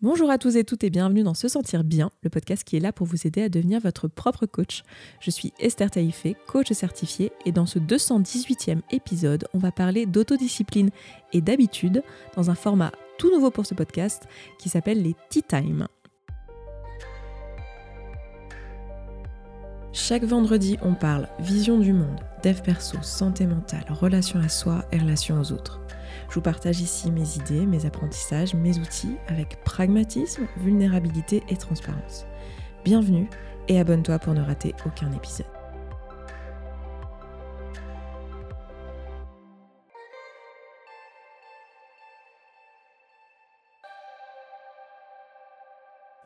Bonjour à tous et toutes et bienvenue dans Se Sentir Bien, le podcast qui est là pour vous aider à devenir votre propre coach. Je suis Esther Taïfé, coach certifiée, et dans ce 218e épisode, on va parler d'autodiscipline et d'habitude dans un format tout nouveau pour ce podcast qui s'appelle les Tea Time. Chaque vendredi, on parle vision du monde, dev perso, santé mentale, relation à soi et relation aux autres. Je vous partage ici mes idées, mes apprentissages, mes outils avec pragmatisme, vulnérabilité et transparence. Bienvenue et abonne-toi pour ne rater aucun épisode.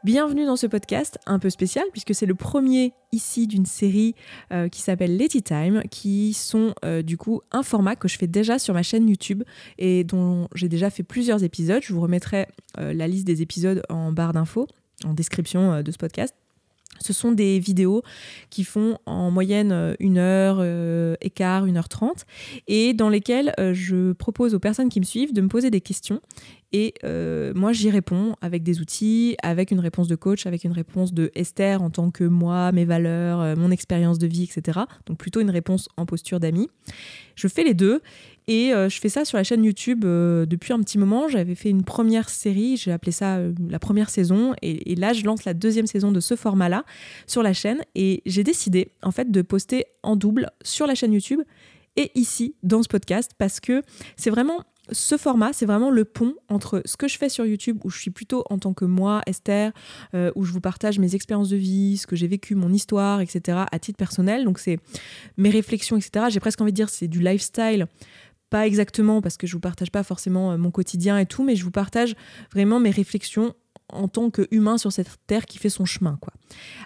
Bienvenue dans ce podcast un peu spécial puisque c'est le premier ici d'une série euh, qui s'appelle Letty Time qui sont euh, du coup un format que je fais déjà sur ma chaîne YouTube et dont j'ai déjà fait plusieurs épisodes. Je vous remettrai euh, la liste des épisodes en barre d'infos, en description de ce podcast. Ce sont des vidéos qui font en moyenne une heure écart, une heure trente, et dans lesquelles je propose aux personnes qui me suivent de me poser des questions et euh, moi, j'y réponds avec des outils, avec une réponse de coach, avec une réponse de Esther en tant que moi, mes valeurs, euh, mon expérience de vie, etc. Donc plutôt une réponse en posture d'ami. Je fais les deux et euh, je fais ça sur la chaîne YouTube depuis un petit moment. J'avais fait une première série, j'ai appelé ça la première saison. Et, et, là, je lance la deuxième saison de ce format-là sur la chaîne. Et j'ai décidé en fait de poster en double sur la chaîne YouTube et ici dans ce podcast parce que c'est vraiment ce format, c'est vraiment le pont entre ce que je fais sur YouTube, où je suis plutôt en tant que moi, Esther, euh, où je vous partage mes expériences de vie, ce que j'ai vécu, mon histoire, etc., à titre personnel. Donc, c'est mes réflexions, etc. J'ai presque envie de dire c'est du lifestyle. Pas exactement, parce que je vous partage pas forcément euh, mon quotidien et tout, mais je vous partage vraiment mes réflexions en tant qu'humain sur cette terre qui fait son chemin. Quoi.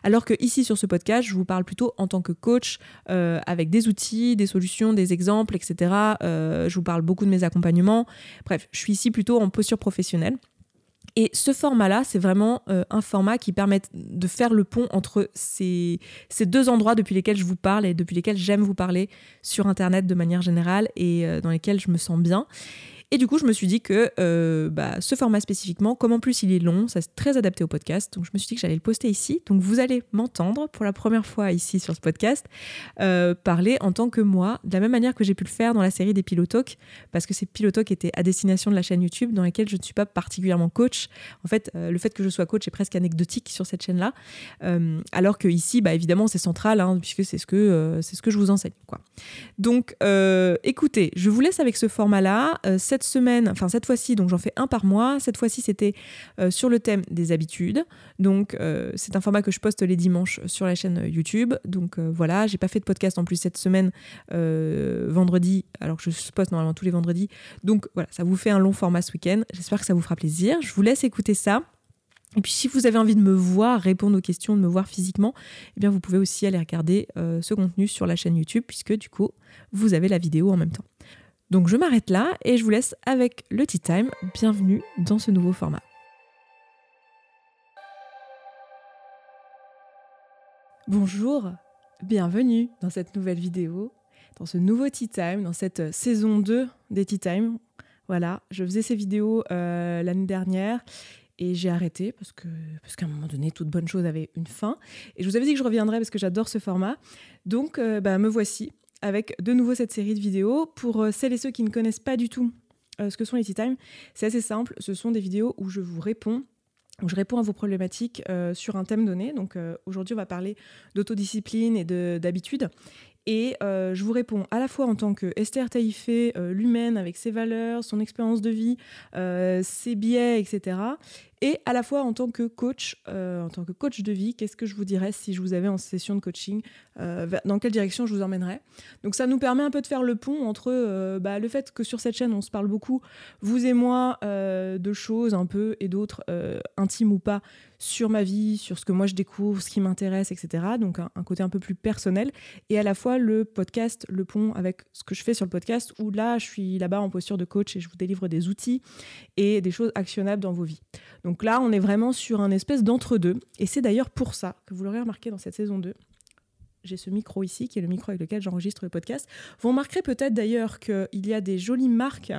Alors que ici sur ce podcast, je vous parle plutôt en tant que coach, euh, avec des outils, des solutions, des exemples, etc. Euh, je vous parle beaucoup de mes accompagnements. Bref, je suis ici plutôt en posture professionnelle. Et ce format-là, c'est vraiment euh, un format qui permet de faire le pont entre ces, ces, deux endroits depuis lesquels je vous parle et depuis lesquels j'aime vous parler sur Internet de manière générale et dans lesquels je me sens bien. Et du coup, je me suis dit que euh, bah, ce format spécifiquement, comme en plus il est long, ça c'est très adapté au podcast, donc je me suis dit que j'allais le poster ici. Donc vous allez m'entendre pour la première fois ici sur ce podcast euh, parler en tant que moi, de la même manière que j'ai pu le faire dans la série des Pilotalks, parce que ces Pilotalks étaient à destination de la chaîne YouTube dans laquelle je ne suis pas particulièrement coach. En fait, euh, le fait que je sois coach est presque anecdotique sur cette chaîne-là, alors que ici, bah, évidemment, c'est central, hein, puisque c'est ce, que, ce que je vous enseigne. Quoi. Donc, écoutez, je vous laisse avec ce format-là semaine, enfin cette fois-ci, donc j'en fais un par mois. Cette fois-ci, c'était euh, sur le thème des habitudes. Donc euh, c'est un format que je poste les dimanches sur la chaîne YouTube. Donc euh, voilà, j'ai pas fait de podcast en plus cette semaine vendredi, alors que je poste normalement tous les vendredis. Donc voilà, ça vous fait un long format ce week-end. J'espère que ça vous fera plaisir. Je vous laisse écouter ça. Et puis si vous avez envie de me voir, répondre aux questions, de me voir physiquement, eh bien vous pouvez aussi aller regarder ce contenu sur la chaîne YouTube puisque du coup vous avez la vidéo en même temps. Donc je m'arrête là et je vous laisse avec le Tea Time. Bienvenue dans ce nouveau format. Bonjour, bienvenue dans cette nouvelle vidéo, dans ce nouveau Tea Time, dans cette saison 2 des Tea Time. Voilà, je faisais ces vidéos euh, l'année dernière et j'ai arrêté parce que parce qu'à un moment donné toute bonne chose avait une fin et je vous avais dit que je reviendrais parce que j'adore ce format donc euh, bah, me voici avec de nouveau cette série de vidéos. Pour euh, celles et ceux qui ne connaissent pas du tout euh, ce que sont les Tea Time, c'est assez simple. Ce sont des vidéos où je vous réponds où je réponds à vos problématiques euh, sur un thème donné. Donc aujourd'hui, on va parler d'autodiscipline et d'habitude. Et je vous réponds à la fois en tant que Esther Taïfé, l'humaine avec ses valeurs, son expérience de vie, ses biais, etc et à la fois en tant que coach, euh, en tant que coach de vie, qu'est-ce que je vous dirais si je vous avais en session de coaching, euh, dans quelle direction je vous emmènerais? Donc ça nous permet un peu de faire le pont entre euh, bah, le fait que sur cette chaîne on se parle beaucoup, vous et moi, de choses un peu et d'autres, intimes ou pas, sur ma vie, sur ce que moi je découvre, ce qui m'intéresse, etc. Donc un, côté un peu plus personnel. Et à la fois le podcast, le pont avec ce que je fais sur le podcast, où là je suis là-bas en posture de coach et je vous délivre des outils et des choses actionnables dans vos vies. Donc là, on est vraiment sur un espèce d'entre-deux. Et c'est d'ailleurs pour ça que vous l'aurez remarqué dans cette saison 2. J'ai ce micro ici, qui est le micro avec lequel j'enregistre le podcast. Vous remarquerez peut-être d'ailleurs qu'il y a des jolies marques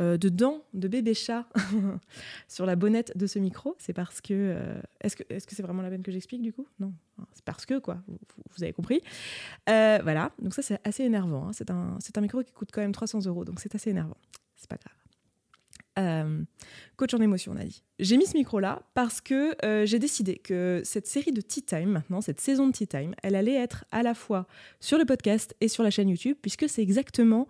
de dents de bébé chat sur la bonnette de ce micro. C'est parce que. est-ce que c'est -ce c'est vraiment la peine que j'explique du coup? Non. C'est parce que, quoi. Vous, avez compris. voilà. Donc, ça, c'est assez énervant. Hein. C'est un, un micro qui coûte quand même 300 euros. Donc, c'est assez énervant. C'est pas grave. Euh, coach en émotion, on a dit. J'ai mis ce micro-là parce que euh, j'ai décidé que cette série de Tea Time, maintenant, cette saison de Tea Time, elle allait être à la fois sur le podcast et sur la chaîne YouTube, puisque c'est exactement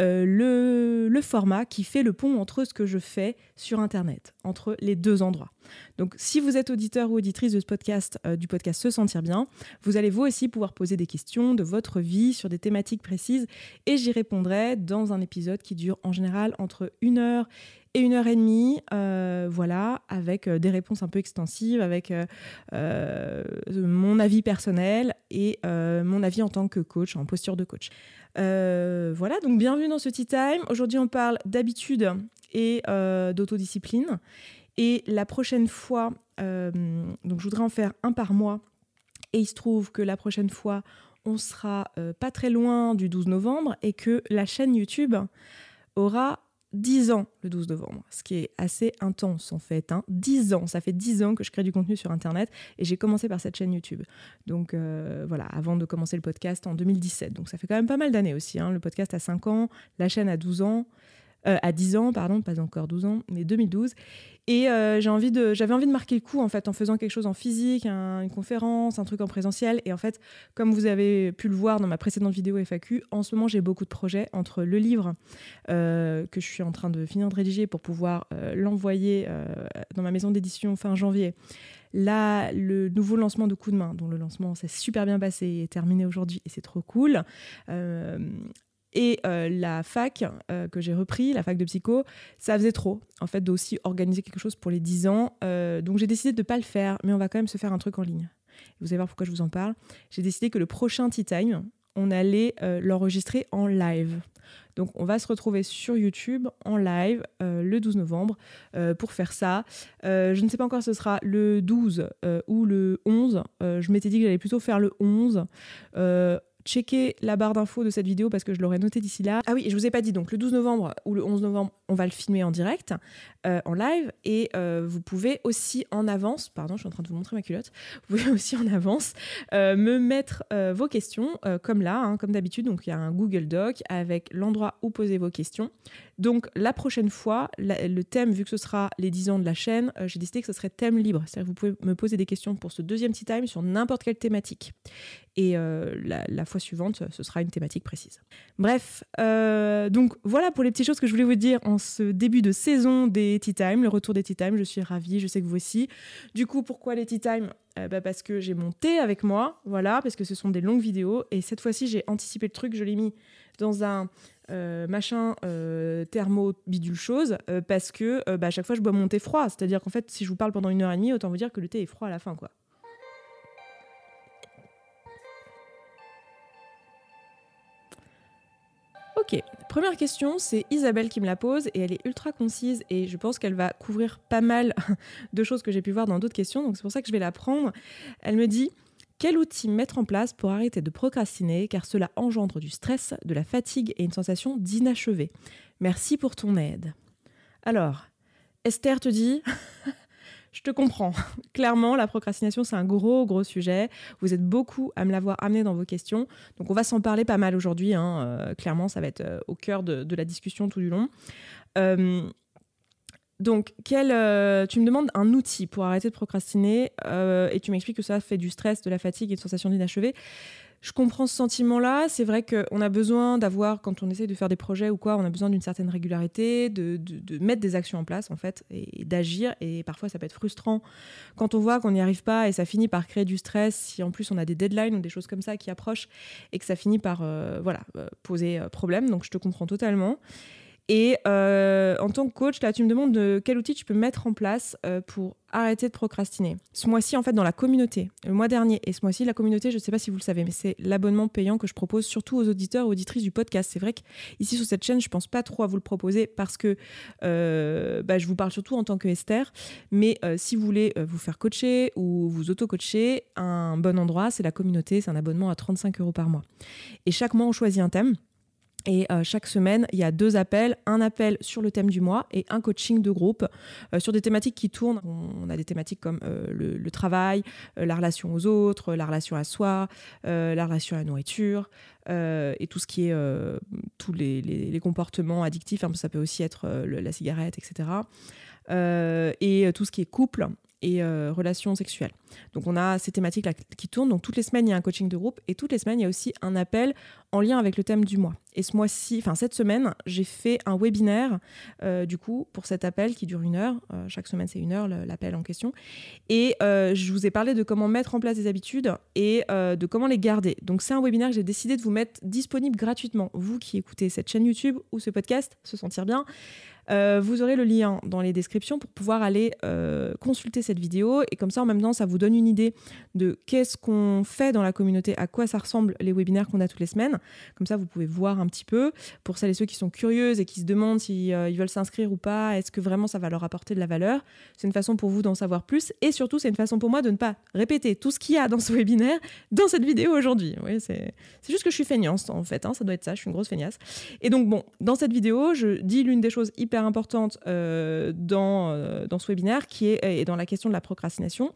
euh, le, format qui fait le pont entre ce que je fais sur Internet, entre les deux endroits. Donc, si vous êtes auditeur ou auditrice de ce podcast, du podcast Se Sentir Bien, vous allez vous aussi pouvoir poser des questions de votre vie sur des thématiques précises, et j'y répondrai dans un épisode qui dure en général entre une heure et une heure et demie, euh, voilà, avec euh, des réponses un peu extensives, avec euh, mon avis personnel et mon avis en tant que coach, en posture de coach. voilà, donc bienvenue dans ce Tea Time. Aujourd'hui, on parle d'habitude et d'autodiscipline. Et la prochaine fois, donc je voudrais en faire un par mois. Et il se trouve que la prochaine fois, on sera pas très loin du 12 novembre et que la chaîne YouTube aura 10 ans le 12 novembre, ce qui est assez intense en fait. Hein. 10 ans, ça fait 10 ans que je crée du contenu sur Internet et j'ai commencé par cette chaîne YouTube. Donc euh, voilà, avant de commencer le podcast en 2017. Donc ça fait quand même pas mal d'années aussi. Hein. Le podcast a 5 ans, la chaîne a 12 ans. Euh, à 10 ans, pardon, pas encore 12 ans, mais 2012. Et euh, j'avais envie de marquer le coup en fait en faisant quelque chose en physique, une conférence, un truc en présentiel. Et en fait, comme vous avez pu le voir dans ma précédente vidéo FAQ, en ce moment j'ai beaucoup de projets entre le livre euh, que je suis en train de finir de rédiger pour pouvoir l'envoyer dans ma maison d'édition fin janvier. Là, le nouveau lancement de Coup de main, dont le lancement s'est super bien passé et est terminé aujourd'hui et c'est trop cool. Et euh, la fac euh, que j'ai repris, la fac de psycho, ça faisait trop, en fait, d'aussi organiser quelque chose pour les 10 ans. Euh, donc j'ai décidé de ne pas le faire, mais on va quand même se faire un truc en ligne. Vous allez voir pourquoi je vous en parle. J'ai décidé que le prochain Tea Time, on allait l'enregistrer en live. Donc on va se retrouver sur YouTube en live le 12 novembre pour faire ça. je ne sais pas encore si ce sera le 12 ou le 11. je m'étais dit que j'allais plutôt faire le 11 checker la barre d'infos de cette vidéo parce que je l'aurais noté d'ici là. Ah oui, je vous ai pas dit, donc le 12 novembre ou le 11 novembre, on va le filmer en direct, euh, en live, et euh, vous pouvez aussi en avance, pardon, je suis en train de vous montrer ma culotte, vous pouvez aussi en avance euh, me mettre vos questions, comme là, hein, comme d'habitude, donc il y a un Google Doc avec l'endroit où poser vos questions. Donc la prochaine fois, le thème, vu que ce sera les 10 ans de la chaîne, j'ai décidé que ce serait thème libre, c'est-à-dire que vous pouvez me poser des questions pour ce deuxième tea time sur n'importe quelle thématique. Et la, la fois suivante, ce sera une thématique précise. Bref, euh, donc voilà pour les petites choses que je voulais vous dire en ce début de saison des Tea Time, le retour des Tea Time. Je suis ravie, je sais que vous aussi. Du coup, pourquoi les Tea Time? Euh, bah Parce que j'ai mon thé avec moi, voilà, parce que ce sont des longues vidéos. Et cette fois-ci, j'ai anticipé le truc, je l'ai mis dans un euh, machin thermo bidule chose parce que bah, à chaque fois je bois mon thé froid. C'est-à-dire qu'en fait, si je vous parle pendant une heure et demie, autant vous dire que le thé est froid à la fin, quoi. Ok, première question, c'est Isabelle qui me la pose et elle est ultra concise et je pense qu'elle va couvrir pas mal de choses que j'ai pu voir dans d'autres questions, donc c'est pour ça que je vais la prendre. Elle me dit quel outil mettre en place pour arrêter de procrastiner car cela engendre du stress, de la fatigue et une sensation d'inachevé Merci pour ton aide. Alors, Esther te dit je te comprends. Clairement, la procrastination, c'est un gros, gros sujet. Vous êtes beaucoup à me l'avoir amené dans vos questions. Donc, on va s'en parler pas mal aujourd'hui. Hein. Euh, clairement, ça va être euh, au cœur de, la discussion tout du long. Euh, donc, quel, tu me demandes un outil pour arrêter de procrastiner et tu m'expliques que ça fait du stress, de la fatigue et une sensation d'inachevé je comprends ce sentiment-là. C'est vrai qu'on a besoin d'avoir, quand on essaye de faire des projets ou quoi, on a besoin d'une certaine régularité, de, mettre des actions en place, en fait, et, d'agir. Et parfois, ça peut être frustrant quand on voit qu'on n'y arrive pas et ça finit par créer du stress. Si en plus on a des deadlines ou des choses comme ça qui approchent et que ça finit par, euh, voilà, euh, poser euh, problème. Donc, je te comprends totalement. Et euh, en tant que coach, là, tu me demandes de quel outil tu peux mettre en place euh, pour arrêter de procrastiner. Ce mois-ci, en fait, dans la communauté, le mois dernier et ce mois-ci, la communauté, je ne sais pas si vous le savez, mais c'est l'abonnement payant que je propose surtout aux auditeurs et auditrices du podcast. C'est vrai qu'ici, sur cette chaîne, je ne pense pas trop à vous le proposer parce que euh, bah, je vous parle surtout en tant que Esther. Mais si vous voulez vous faire coacher ou vous auto-coacher, un bon endroit, c'est la communauté. C'est un abonnement à 35 euros par mois. Et chaque mois, on choisit un thème. Et euh, chaque semaine, il y a deux appels, un appel sur le thème du mois et un coaching de groupe euh, sur des thématiques qui tournent. On, a des thématiques comme euh, le, travail, la relation aux autres, la relation à soi, la relation à la nourriture et tout ce qui est tous les, comportements addictifs. ça peut aussi être la cigarette, etc. et tout ce qui est couple et relations sexuelles. Donc on a ces thématiques-là qui tournent. Donc toutes les semaines, il y a un coaching de groupe et toutes les semaines, il y a aussi un appel en lien avec le thème du mois. Et ce mois-ci, enfin cette semaine, j'ai fait un webinaire euh, du coup pour cet appel qui dure une heure. Euh, chaque semaine, c'est une heure l'appel en question. Et euh, je vous ai parlé de comment mettre en place des habitudes et de comment les garder. Donc c'est un webinaire que j'ai décidé de vous mettre disponible gratuitement. Vous qui écoutez cette chaîne YouTube ou ce podcast, se sentir bien. Vous aurez le lien dans les descriptions pour pouvoir aller consulter cette vidéo et comme ça en même temps ça vous donne une idée de qu'est-ce qu'on fait dans la communauté, à quoi ça ressemble les webinaires qu'on a toutes les semaines. Comme ça, vous pouvez voir un petit peu. Pour celles et ceux qui sont curieuses et qui se demandent s'ils euh, veulent s'inscrire ou pas, est-ce que vraiment ça va leur apporter de la valeur? C'est une façon pour vous d'en savoir plus. Et surtout, c'est une façon pour moi de ne pas répéter tout ce qu'il y a dans ce webinaire dans cette vidéo aujourd'hui. Oui, c'est juste que je suis feignasse en fait. Hein, ça doit être ça, je suis une grosse feignasse. Et donc, bon, dans cette vidéo, je dis l'une des choses hyper importantes euh, dans, euh, dans ce webinaire qui est, et dans la question de la procrastination,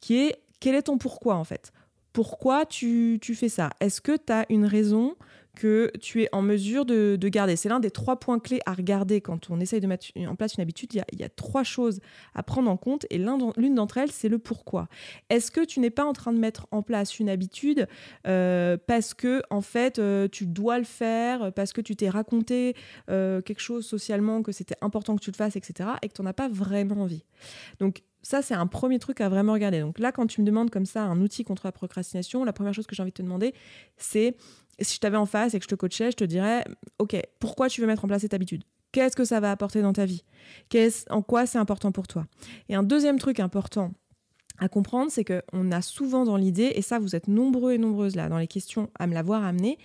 qui est quel est ton pourquoi en fait? Pourquoi tu, fais ça? Est-ce que tu as une raison que tu es en mesure de, garder C'est l'un des trois points clés à regarder quand on essaye de mettre en place une habitude. Il y a, trois choses à prendre en compte et l'une d'entre elles, c'est le pourquoi. Est-ce que tu n'es pas en train de mettre en place une habitude euh, parce que en fait euh, tu dois le faire, parce que tu t'es raconté euh, quelque chose socialement que c'était important que tu le fasses, etc. et que tu n'en as pas vraiment envie? Donc ça, c'est un premier truc à vraiment regarder. Donc là, quand tu me demandes comme ça un outil contre la procrastination, la première chose que j'ai envie de te demander, c'est si je t'avais en face et que je te coachais, je te dirais, OK, pourquoi tu veux mettre en place cette habitude? Qu'est-ce que ça va apporter dans ta vie? En quoi c'est important pour toi? Et un deuxième truc important à comprendre, c'est qu'on a souvent dans l'idée, et ça, vous êtes nombreux et nombreuses là dans les questions à me l'avoir amené,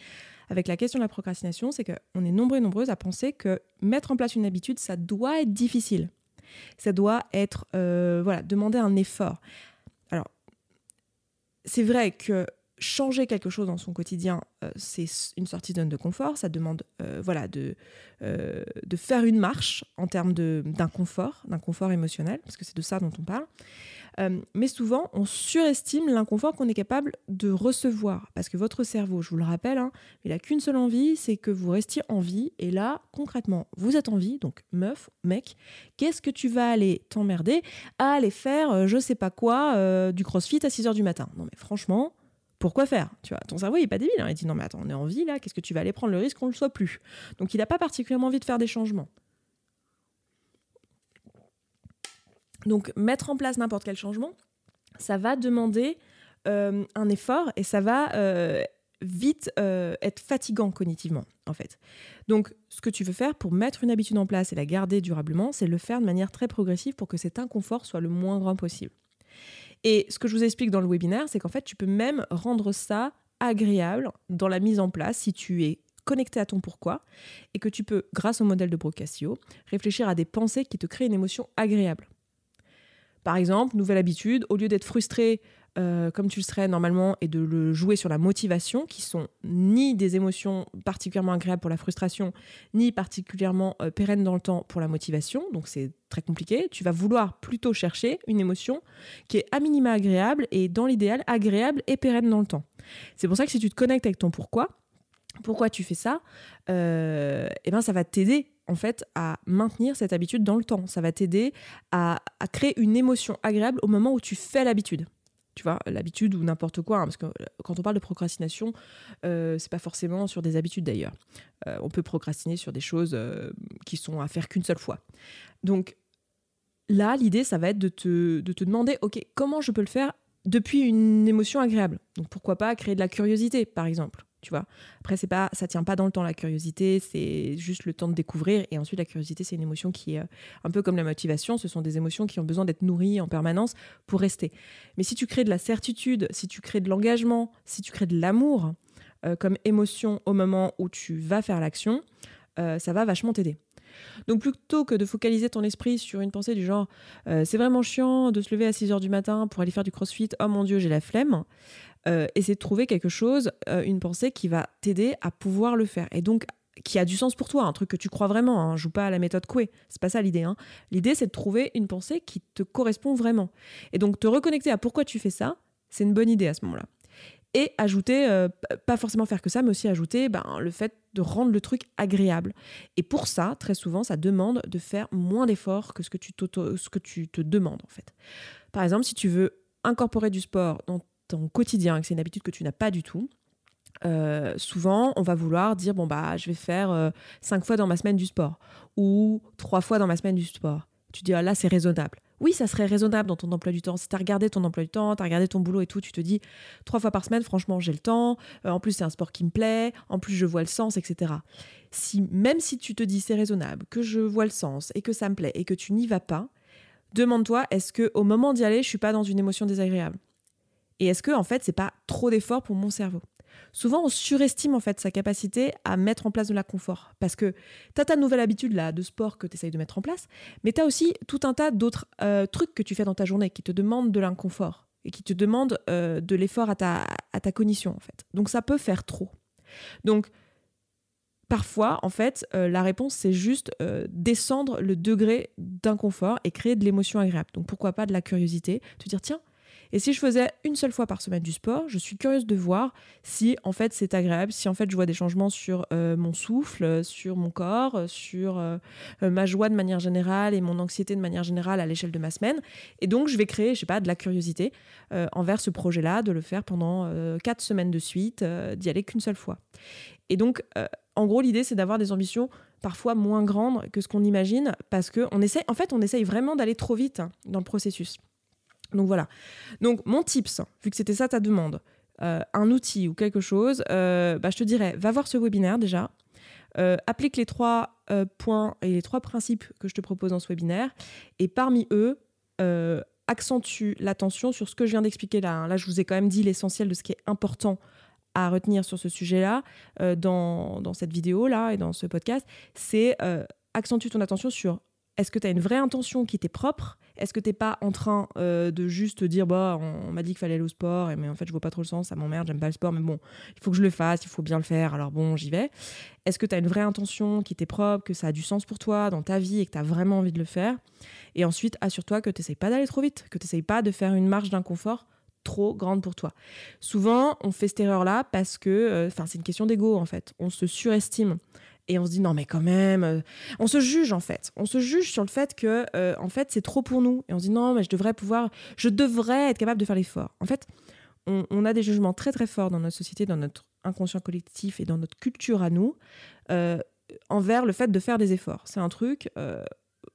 avec la question de la procrastination, c'est qu'on est nombreux et nombreuses à penser que mettre en place une habitude, ça doit être difficile. Ça doit être, euh, voilà, demander un effort. Alors, c'est vrai que changer quelque chose dans son quotidien, euh, c'est une sortie de zone de confort. Ça demande euh, voilà, de, de faire une marche en termes d'un confort, d'un confort émotionnel, parce que c'est de ça dont on parle. Euh, mais souvent, on surestime l'inconfort qu'on est capable de recevoir. Parce que votre cerveau, je vous le rappelle, hein, il n'a qu'une seule envie, c'est que vous restiez en vie. Et là, concrètement, vous êtes en vie, donc meuf, mec, qu'est-ce que tu vas aller t'emmerder à aller faire, euh, je sais pas quoi, euh, du crossfit à 6h du matin? Non mais franchement, pourquoi faire Tu vois, ton cerveau il est pas débile, hein. il dit non mais attends, on est en vie là, qu'est-ce que tu vas aller prendre le risque qu'on ne le soit plus Donc il n'a pas particulièrement envie de faire des changements. Donc mettre en place n'importe quel changement, ça va demander euh, un effort et ça va euh, vite euh, être fatigant cognitivement en fait. Donc ce que tu veux faire pour mettre une habitude en place et la garder durablement, c'est le faire de manière très progressive pour que cet inconfort soit le moins grand possible. Et ce que je vous explique dans le webinaire, c'est qu'en fait tu peux même rendre ça agréable dans la mise en place si tu es connecté à ton pourquoi et que tu peux, grâce au modèle de Brocassio, réfléchir à des pensées qui te créent une émotion agréable. Par exemple, nouvelle habitude, au lieu d'être frustré euh, comme tu le serais normalement et de le jouer sur la motivation, qui sont ni des émotions particulièrement agréables pour la frustration, ni particulièrement euh, pérennes dans le temps pour la motivation, donc c'est très compliqué, tu vas vouloir plutôt chercher une émotion qui est à minima agréable et dans l'idéal agréable et pérenne dans le temps. C'est pour ça que si tu te connectes avec ton pourquoi, pourquoi tu fais ça, euh, eh ben ça va t'aider en fait à maintenir cette habitude dans le temps. Ça va t'aider à, créer une émotion agréable au moment où tu fais l'habitude. Tu vois, l'habitude ou n'importe quoi, hein, parce que euh, quand on parle de procrastination, euh, c'est pas forcément sur des habitudes d'ailleurs. Euh, on peut procrastiner sur des choses qui sont à faire qu'une seule fois. Donc là, l'idée, ça va être de te, de te demander, ok, comment je peux le faire depuis une émotion agréable? Donc pourquoi pas créer de la curiosité, par exemple? Tu vois. Après, c'est pas, ça tient pas dans le temps la curiosité, c'est juste le temps de découvrir. Et ensuite, la curiosité, c'est une émotion qui est euh, un peu comme la motivation. Ce sont des émotions qui ont besoin d'être nourries en permanence pour rester. Mais si tu crées de la certitude, si tu crées de l'engagement, si tu crées de l'amour euh, comme émotion au moment où tu vas faire l'action, euh, ça va vachement t'aider. Donc plutôt que de focaliser ton esprit sur une pensée du genre c'est vraiment chiant de se lever à 6 heures du matin pour aller faire du crossfit, oh mon dieu j'ai la flemme, euh, essayer de trouver quelque chose, euh, une pensée qui va t'aider à pouvoir le faire. Et donc, qui a du sens pour toi, un truc que tu crois vraiment. Hein. Joue pas à la méthode Coué, c'est pas ça l'idée. Hein. L'idée, c'est de trouver une pensée qui te correspond vraiment. Et donc, te reconnecter à pourquoi tu fais ça, c'est une bonne idée à ce moment-là. Et ajouter, euh, pas forcément faire que ça, mais aussi ajouter ben, le fait de rendre le truc agréable. Et pour ça, très souvent, ça demande de faire moins d'efforts que ce que tu, ce que tu te demandes, en fait. Par exemple, si tu veux incorporer du sport dans ton quotidien, que c'est une habitude que tu n'as pas du tout, euh, souvent, on va vouloir dire bon bah je vais faire euh, cinq fois dans ma semaine du sport ou trois fois dans ma semaine du sport. Tu dis ah, là c'est raisonnable. Oui, ça serait raisonnable dans ton emploi du temps. Si tu as regardé ton emploi du temps, tu as regardé ton boulot et tout, tu te dis trois fois par semaine, franchement, j'ai le temps. Euh, en plus, c'est un sport qui me plaît. En plus, je vois le sens, etc. Si même si tu te dis c'est raisonnable, que je vois le sens et que ça me plaît et que tu n'y vas pas, demande-toi est-ce que au moment d'y aller, je suis pas dans une émotion désagréable? Et est-ce que en fait, c'est pas trop d'effort pour mon cerveau? Souvent, on surestime en fait sa capacité à mettre en place de la confort. Parce que tu as ta nouvelle habitude là de sport que tu essayes de mettre en place, mais tu as aussi tout un tas d'autres euh, trucs que tu fais dans ta journée qui te demandent de l'inconfort et qui te demandent euh, de l'effort à ta, à ta cognition en fait. Donc ça peut faire trop. Donc parfois, en fait, euh, la réponse, c'est juste descendre le degré d'inconfort et créer de l'émotion agréable. Donc pourquoi pas de la curiosité, te dire, tiens, et si je faisais une seule fois par semaine du sport, je suis curieuse de voir si en fait c'est agréable, si en fait je vois des changements sur euh, mon souffle, sur mon corps, sur euh, ma joie de manière générale et mon anxiété de manière générale à l'échelle de ma semaine. Et donc je vais créer, je sais pas, de la curiosité euh, envers ce projet-là, de le faire pendant quatre semaines de suite, d'y aller qu'une seule fois. Et donc en gros l'idée c'est d'avoir des ambitions parfois moins grandes que ce qu'on imagine parce que on essaie, en fait on essaye vraiment d'aller trop vite dans le processus. Donc voilà. Donc mon tips, vu que c'était ça ta demande, euh, un outil ou quelque chose, euh, bah, je te dirais, va voir ce webinaire déjà. Euh, applique les trois points et les trois principes que je te propose dans ce webinaire. Et parmi eux, accentue l'attention sur ce que je viens d'expliquer là. Hein. Là, je vous ai quand même dit l'essentiel de ce qui est important à retenir sur ce sujet-là dans, dans, cette vidéo-là et dans ce podcast. C'est accentue ton attention sur est-ce que tu as une vraie intention qui t'est propre? Est-ce que tu n'es pas en train euh, de juste te dire bah on, m'a dit qu'il fallait aller au sport mais en fait je vois pas trop le sens, ça m'emmerde, j'aime pas le sport mais bon, il faut que je le fasse, il faut bien le faire. Alors bon, j'y vais. Est-ce que tu as une vraie intention qui t'est propre, que ça a du sens pour toi dans ta vie et que tu as vraiment envie de le faire? Et ensuite, assure-toi que tu pas d'aller trop vite, que tu pas de faire une marge d'inconfort trop grande pour toi. Souvent, on fait cette erreur-là parce que, euh, enfin, c'est une question d'ego en fait. On se surestime et on se dit non mais quand même euh, on se juge en fait. On se juge sur le fait que euh, en fait c'est trop pour nous. Et on se dit non mais je devrais pouvoir je devrais être capable de faire l'effort. En fait on, a des jugements très très forts dans notre société dans notre inconscient collectif et dans notre culture à nous euh, envers le fait de faire des efforts. C'est un truc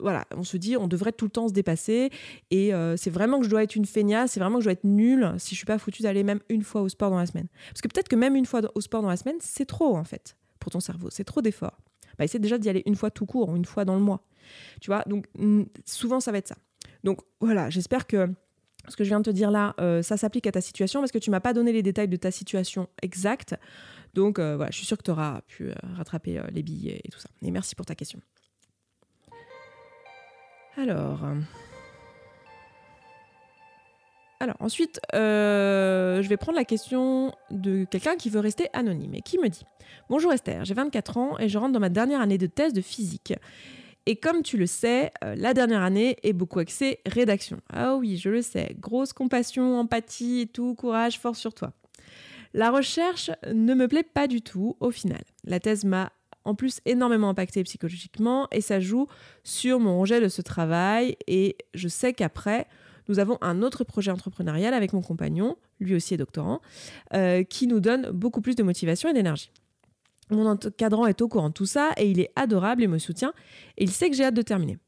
voilà, on se dit on devrait tout le temps se dépasser et c'est vraiment que je dois être une feignasse, c'est vraiment que je dois être nulle si je suis pas foutue d'aller même une fois au sport dans la semaine. Parce que peut-être que même une fois au sport dans la semaine, c'est trop en fait pour ton cerveau. C'est trop d'efforts. Bah, essaie déjà d'y aller une fois tout court, une fois dans le mois. Tu vois, donc souvent ça va être ça. Donc voilà, j'espère que ce que je viens de te dire là, euh, ça s'applique à ta situation parce que tu m'as pas donné les détails de ta situation exacte. Donc euh, voilà, je suis sûre que tu auras pu euh, rattraper les billets et tout ça. Et merci pour ta question. Alors. Alors ensuite, euh, je vais prendre la question de quelqu'un qui veut rester anonyme et qui me dit Bonjour Esther, j'ai 24 ans et je rentre dans ma dernière année de thèse de physique. Et comme tu le sais, euh, la dernière année est beaucoup axée rédaction. Ah oui, je le sais, grosse compassion, empathie et tout, courage, force sur toi. La recherche ne me plaît pas du tout au final. La thèse m'a en plus énormément impacté psychologiquement et ça joue sur mon rejet de ce travail et je sais qu'après, nous avons un autre projet entrepreneurial avec mon compagnon, lui aussi est doctorant, euh, qui nous donne beaucoup plus de motivation et d'énergie. Mon encadrant est au courant de tout ça et il est adorable et me soutient et il sait que j'ai hâte de terminer.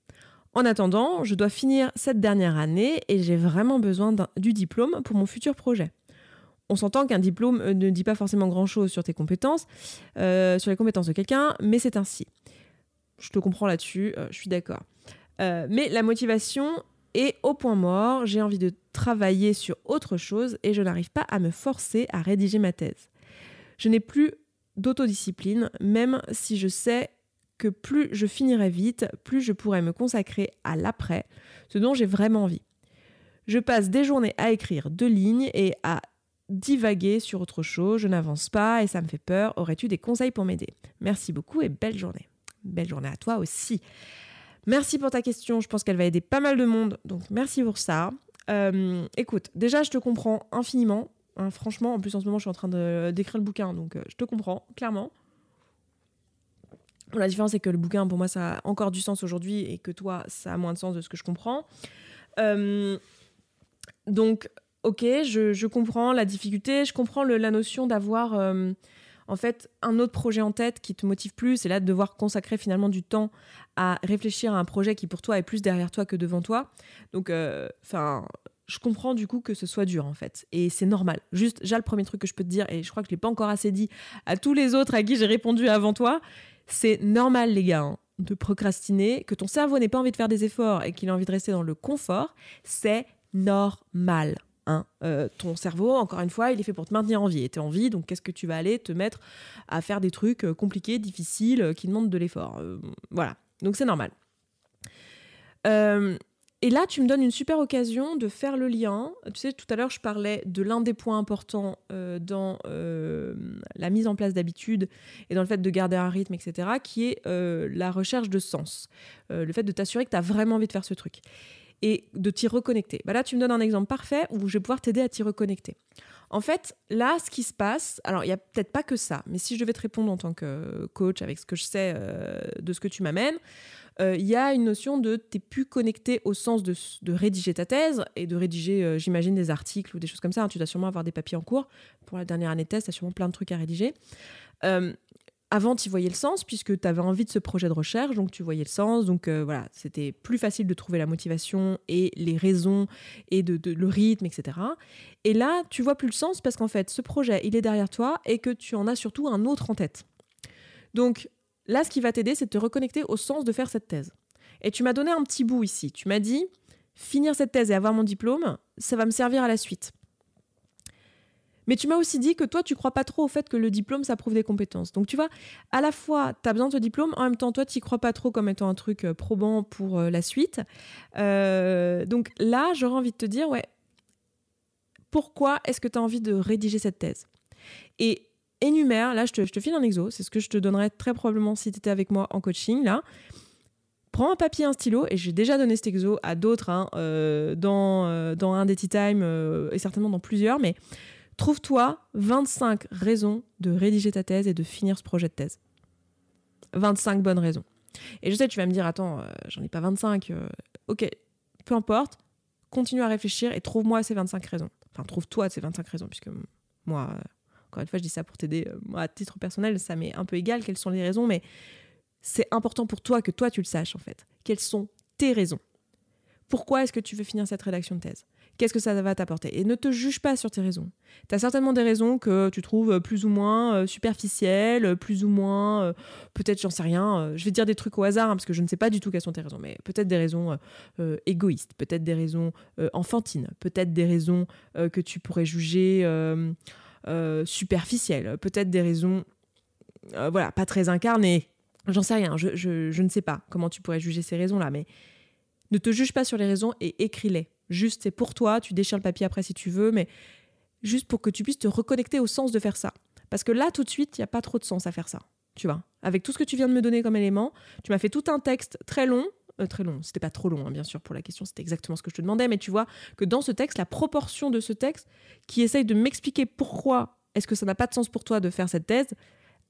En attendant, je dois finir cette dernière année et j'ai vraiment besoin du diplôme pour mon futur projet. On s'entend qu'un diplôme euh, ne dit pas forcément grand-chose sur tes compétences, euh, sur les compétences de quelqu'un, mais c'est ainsi. Je te comprends là-dessus, je suis d'accord. mais la motivation et au point mort, j'ai envie de travailler sur autre chose et je n'arrive pas à me forcer à rédiger ma thèse. Je n'ai plus d'autodiscipline, même si je sais que plus je finirai vite, plus je pourrai me consacrer à l'après, ce dont j'ai vraiment envie. Je passe des journées à écrire deux lignes et à divaguer sur autre chose, je n'avance pas et ça me fait peur. Aurais-tu des conseils pour m'aider? Merci beaucoup et belle journée. Belle journée à toi aussi. Merci pour ta question, je pense qu'elle va aider pas mal de monde, donc merci pour ça. Euh, écoute, déjà je te comprends infiniment, hein, franchement, en plus en ce moment je suis en train d'écrire le bouquin, donc euh, je te comprends, clairement. La différence c'est que le bouquin pour moi ça a encore du sens aujourd'hui et que toi ça a moins de sens de ce que je comprends. Euh, donc ok, je, comprends la difficulté, je comprends la notion d'avoir en fait un autre projet en tête qui te motive plus, et là de devoir consacrer finalement du temps à réfléchir à un projet qui pour toi est plus derrière toi que devant toi. Donc, euh, enfin. je comprends du coup que ce soit dur en fait. Et c'est normal. Juste, j'ai le premier truc que je peux te dire, et je crois que je l'ai pas encore assez dit à tous les autres à qui j'ai répondu avant toi, c'est normal les gars, hein, de procrastiner, que ton cerveau n'ait pas envie de faire des efforts et qu'il a envie de rester dans le confort, c'est normal. Hein. Euh, ton cerveau, encore une fois, il est fait pour te maintenir en vie. Et tu es en vie, donc qu'est-ce que tu vas aller te mettre à faire des trucs euh, compliqués, difficiles, euh, qui demandent de l'effort Voilà, donc c'est normal. et là, tu me donnes une super occasion de faire le lien. Tu sais, tout à l'heure, je parlais de l'un des points importants dans la mise en place d'habitudes et dans le fait de garder un rythme, etc., qui est la recherche de sens. le fait de t'assurer que tu as vraiment envie de faire ce truc et de t'y reconnecter. Bah là, tu me donnes un exemple parfait où je vais pouvoir t'aider à t'y reconnecter. En fait, là, ce qui se passe, alors il n'y a peut-être pas que ça, mais si je devais te répondre en tant que coach avec ce que je sais euh, de ce que tu m'amènes, euh, il y a une notion de t'es plus connecté au sens de, rédiger ta thèse et de rédiger, euh, j'imagine, des articles ou des choses comme ça. Hein. Tu dois sûrement avoir des papiers en cours. Pour la dernière année de thèse, tu as sûrement plein de trucs à rédiger avant, tu voyais le sens puisque tu avais envie de ce projet de recherche, donc tu voyais le sens. Donc euh, voilà, c'était plus facile de trouver la motivation et les raisons et de, le rythme, etc. Et là, tu vois plus le sens parce qu'en fait, ce projet, il est derrière toi et que tu en as surtout un autre en tête. Donc là, ce qui va t'aider, c'est de te reconnecter au sens de faire cette thèse. Et tu m'as donné un petit bout ici. Tu m'as dit, finir cette thèse et avoir mon diplôme, ça va me servir à la suite. Mais tu m'as aussi dit que toi, tu crois pas trop au fait que le diplôme, ça prouve des compétences. Donc tu vois, à la fois, tu as besoin de ce diplôme, en même temps, toi, tu crois pas trop comme étant un truc euh, probant pour euh, la suite. Euh, donc là, j'aurais envie de te dire, ouais, pourquoi est-ce que tu as envie de rédiger cette thèse? Et énumère, là, je te, file un exo, c'est ce que je te donnerais très probablement si tu étais avec moi en coaching, là prends un papier, un stylo, et j'ai déjà donné cet exo à d'autres hein, dans, dans un des tea time et certainement dans plusieurs, mais Trouve-toi 25 raisons de rédiger ta thèse et de finir ce projet de thèse. 25 bonnes raisons. Et je sais, tu vas me dire, attends, euh, j'en ai pas 25. Euh, ok, peu importe, continue à réfléchir et trouve-moi ces 25 raisons. Enfin, trouve-toi ces 25 raisons, puisque moi, euh, encore une fois, je dis ça pour t'aider. moi, à titre personnel, ça m'est un peu égal quelles sont les raisons, mais c'est important pour toi que toi, tu le saches, en fait. Quelles sont tes raisons? Pourquoi est-ce que tu veux finir cette rédaction de thèse? Qu'est-ce que ça va t'apporter Et ne te juge pas sur tes raisons. Tu as certainement des raisons que tu trouves plus ou moins euh, superficielles, plus ou moins, euh, peut-être, j'en sais rien, euh, je vais dire des trucs au hasard, hein, parce que je ne sais pas du tout quelles sont tes raisons, mais peut-être des raisons égoïstes, peut-être des raisons enfantines, peut-être des raisons que tu pourrais juger superficielles, peut-être des raisons, voilà, pas très incarnées. J'en sais rien, je, je ne sais pas comment tu pourrais juger ces raisons-là, mais ne te juge pas sur les raisons et écris-les Juste, c'est pour toi, tu déchires le papier après si tu veux, mais juste pour que tu puisses te reconnecter au sens de faire ça. Parce que là, tout de suite, il n'y a pas trop de sens à faire ça. Tu vois Avec tout ce que tu viens de me donner comme élément, tu m'as fait tout un texte très long. Euh, très long, c'était pas trop long, hein, bien sûr, pour la question, c'était exactement ce que je te demandais, mais tu vois que dans ce texte, la proportion de ce texte qui essaye de m'expliquer pourquoi est-ce que ça n'a pas de sens pour toi de faire cette thèse,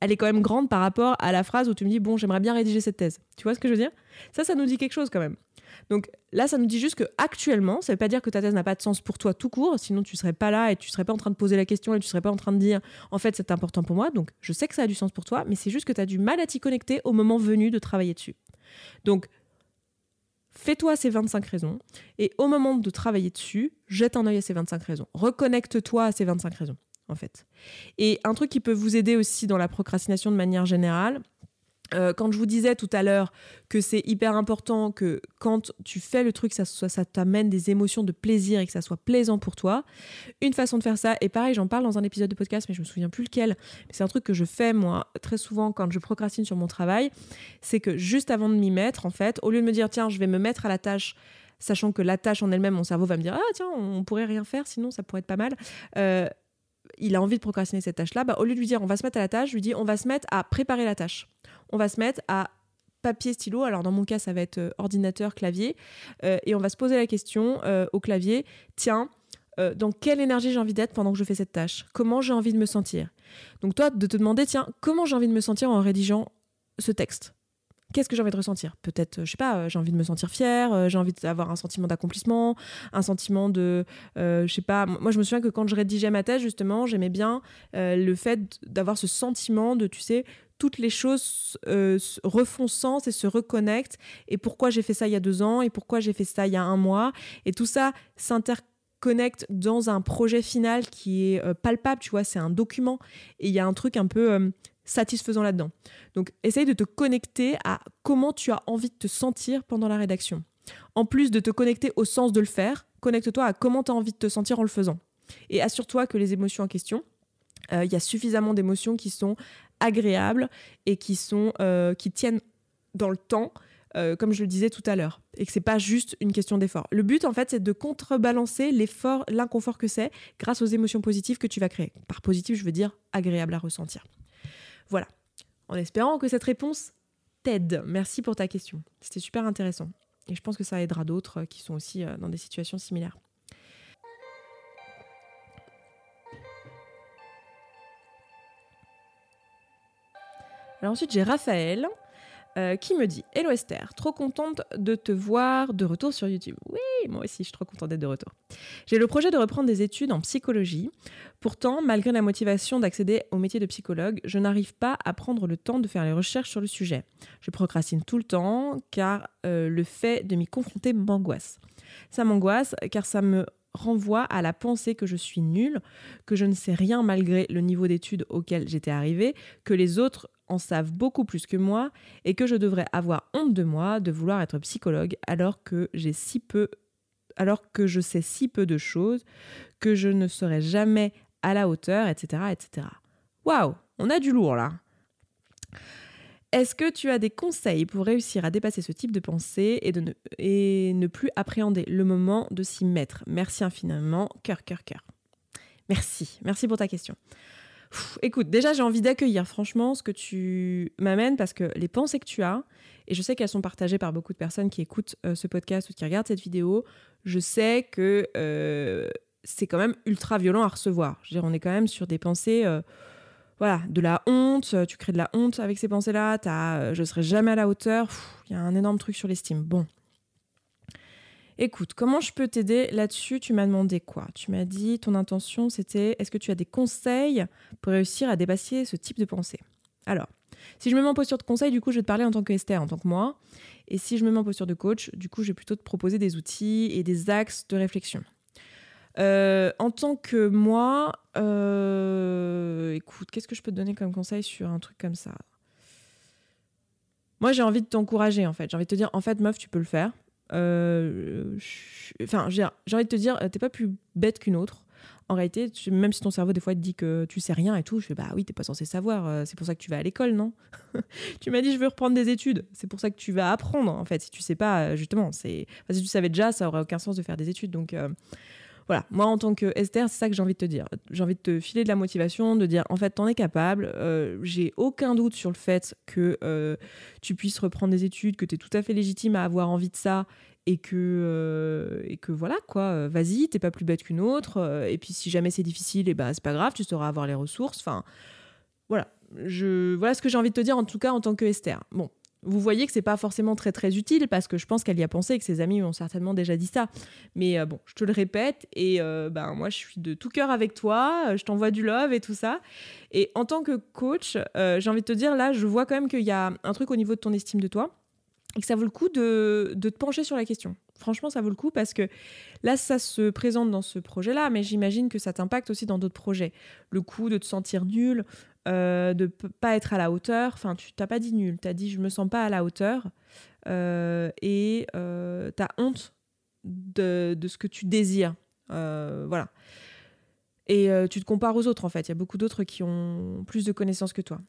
elle est quand même grande par rapport à la phrase où tu me dis bon j'aimerais bien rédiger cette thèse. Tu vois ce que je veux dire? Ça, ça nous dit quelque chose quand même. Donc là, ça nous dit juste que actuellement, ça veut pas dire que ta thèse n'a pas de sens pour toi tout court, sinon tu serais pas là et tu serais pas en train de poser la question et tu serais pas en train de dire en fait c'est important pour moi. Donc je sais que ça a du sens pour toi, mais c'est juste que tu as du mal à t'y connecter au moment venu de travailler dessus. Donc Fais-toi ces 25 raisons et au moment de travailler dessus, jette un œil à ces 25 raisons. Reconnecte-toi à ces 25 raisons en fait. Et un truc qui peut vous aider aussi dans la procrastination de manière générale, euh, quand je vous disais tout à l'heure que c'est hyper important que quand tu fais le truc, ça, t'amène des émotions de plaisir et que ça soit plaisant pour toi, une façon de faire ça, et pareil, j'en parle dans un épisode de podcast, mais je me souviens plus lequel, mais c'est un truc que je fais moi très souvent quand je procrastine sur mon travail, c'est que juste avant de m'y mettre, en fait, au lieu de me dire tiens, je vais me mettre à la tâche sachant que la tâche en elle-même, mon cerveau va me dire ah tiens, on pourrait rien faire, sinon ça pourrait être pas mal. Euh, il a envie de procrastiner cette tâche-là, bah, au lieu de lui dire on va se mettre à la tâche, je lui dis on va se mettre à préparer la tâche. On va se mettre à papier, stylo. Alors dans mon cas, ça va être euh, ordinateur, clavier. Euh, et on va se poser la question euh, au clavier, tiens, dans quelle énergie j'ai envie d'être pendant que je fais cette tâche? Comment j'ai envie de me sentir? Donc toi, de te demander, tiens, comment j'ai envie de me sentir en rédigeant ce texte? Qu'est-ce que j'ai envie de ressentir? Peut-être, je sais pas, j'ai envie de me sentir fière, j'ai envie d'avoir un sentiment d'accomplissement, un sentiment de, je sais pas. Moi, je me souviens que quand je rédigeais ma thèse, justement, j'aimais bien le fait d'avoir ce sentiment de, tu sais, toutes les choses euh, refont sens et se reconnectent. Et pourquoi j'ai fait ça il y a deux ans et pourquoi j'ai fait ça il y a un mois. Et tout ça s'interconnecte dans un projet final qui est euh, palpable, tu vois, c'est un document. Et il y a un truc un peu euh, satisfaisant là-dedans. Donc, essaye de te connecter à comment tu as envie de te sentir pendant la rédaction. En plus de te connecter au sens de le faire, connecte-toi à comment tu as envie de te sentir en le faisant. Et assure-toi que les émotions en question, il y a suffisamment d'émotions qui sont agréables et qui, sont, euh, qui tiennent dans le temps, euh, comme je le disais tout à l'heure, et que c'est pas juste une question d'effort. Le but, en fait, c'est de contrebalancer l'effort, l'inconfort que c'est grâce aux émotions positives que tu vas créer. Par positif, je veux dire agréable à ressentir. Voilà. En espérant que cette réponse t'aide. Merci pour ta question. C'était super intéressant. Et je pense que ça aidera d'autres qui sont aussi euh, dans des situations similaires. Alors ensuite, j'ai Raphaël euh, qui me dit Hello Esther, trop contente de te voir de retour sur YouTube. Oui, moi aussi, je suis trop contente d'être de retour. J'ai le projet de reprendre des études en psychologie. Pourtant, malgré la motivation d'accéder au métier de psychologue, je n'arrive pas à prendre le temps de faire les recherches sur le sujet. Je procrastine tout le temps car euh, le fait de m'y confronter m'angoisse. Ça m'angoisse car ça me renvoie à la pensée que je suis nulle, que je ne sais rien malgré le niveau d'études auquel j'étais arrivée, que les autres en savent beaucoup plus que moi et que je devrais avoir honte de moi de vouloir être psychologue alors que j'ai si peu alors que je sais si peu de choses, que je ne serai jamais à la hauteur, etc. etc. Waouh, on a du lourd là. Est-ce que tu as des conseils pour réussir à dépasser ce type de pensée et, de ne, plus appréhender le moment de s'y mettre? Merci infiniment, cœur, cœur, cœur. Merci, merci pour ta question écoute, déjà j'ai envie d'accueillir franchement ce que tu m'amènes parce que les pensées que tu as, et je sais qu'elles sont partagées par beaucoup de personnes qui écoutent euh, ce podcast ou qui regardent cette vidéo, je sais que euh, c'est quand même ultra violent à recevoir. Je veux dire, on est quand même sur des pensées, euh, voilà, de la honte, tu crées de la honte avec ces pensées-là, as, je serai jamais à la hauteur, il y a un énorme truc sur l'estime. Bon, Écoute, comment je peux t'aider là-dessus? Tu m'as demandé quoi? Tu m'as dit, ton intention, c'était, est-ce que tu as des conseils pour réussir à dépasser ce type de pensée? Alors, si je me mets en posture de conseil, du coup, je vais te parler en tant qu'Esther, en tant que moi. Et si je me mets en posture de coach, du coup, je vais plutôt te proposer des outils et des axes de réflexion. Euh, en tant que moi, euh, écoute, qu'est-ce que je peux te donner comme conseil sur un truc comme ça? Moi, j'ai envie de t'encourager, en fait. J'ai envie de te dire, en fait, meuf, tu peux le faire. Euh, enfin, j'ai envie de te dire, t'es pas plus bête qu'une autre. En réalité, même si ton cerveau des fois te dit que tu sais rien et tout, je fais bah oui, t'es pas censé savoir. C'est pour ça que tu vas à l'école, non? Tu m'as dit je veux reprendre des études. C'est pour ça que tu vas apprendre en fait. Si tu sais pas, justement, c'est si tu savais déjà, ça aurait aucun sens de faire des études. Donc voilà, moi en tant que Esther, c'est ça que j'ai envie de te dire. J'ai envie de te filer de la motivation, de dire en fait, t'en es capable. j'ai aucun doute sur le fait que tu puisses reprendre des études, que tu es tout à fait légitime à avoir envie de ça et que, euh, et que voilà, quoi, euh, vas-y, t'es pas plus bête qu'une autre. Euh, et puis si jamais c'est difficile, et eh ben, c'est pas grave, tu sauras avoir les ressources. Enfin, voilà. Voilà ce que j'ai envie de te dire, en tout cas, en tant que Esther. Bon, vous voyez que c'est pas forcément très très utile parce que je pense qu'elle y a pensé et que ses amis ont certainement déjà dit ça. Mais bon, je te le répète et ben moi je suis de tout cœur avec toi, je t'envoie du love et tout ça. Et en tant que coach, j'ai envie de te dire là, je vois quand même qu'il y a un truc au niveau de ton estime de toi et que ça vaut le coup de, te pencher sur la question. Franchement, ça vaut le coup parce que là, ça se présente dans ce projet-là, mais j'imagine que ça t'impacte aussi dans d'autres projets. Le coup de te sentir nul, euh, de pas être à la hauteur. Enfin, tu t'as pas dit nul, tu as dit je me sens pas à la hauteur euh, et euh, tu as honte de, ce que tu désires. Euh, voilà. Et tu te compares aux autres en fait. Il y a beaucoup d'autres qui ont plus de connaissances que toi.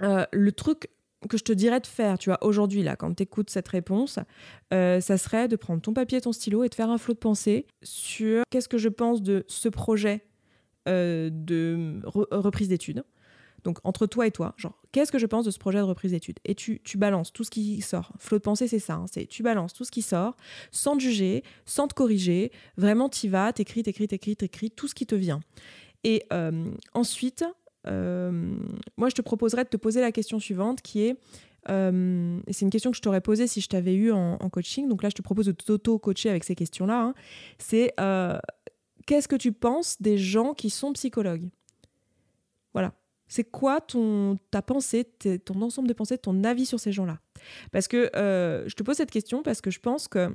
le truc que je te dirais de faire, tu vois, aujourd'hui, là, quand tu écoutes cette réponse, ça serait de prendre ton papier, ton stylo et de faire un flot de pensée sur qu'est-ce que je pense de ce projet de reprise d'études. Donc entre toi et toi, genre, qu'est-ce que je pense de ce projet de reprise d'études? Et tu, balances tout ce qui sort. Flot de pensée, c'est ça. Hein, c'est tu balances tout ce qui sort, sans te juger, sans te corriger. Vraiment, t'y vas, t'écris, t'écris, t'écris, t'écris, tout ce qui te vient. Et euh, ensuite, euh, moi, je te proposerais de te poser la question suivante, qui est euh, c'est une question que je t'aurais posée si je t'avais eu en, coaching. Donc là, je te propose de t'auto-coacher avec ces questions-là. Hein. C'est qu'est-ce que tu penses des gens qui sont psychologues? Voilà. C'est quoi ton, ta pensée, ton ensemble de pensées, ton avis sur ces gens-là? Parce que euh, je te pose cette question parce que je pense que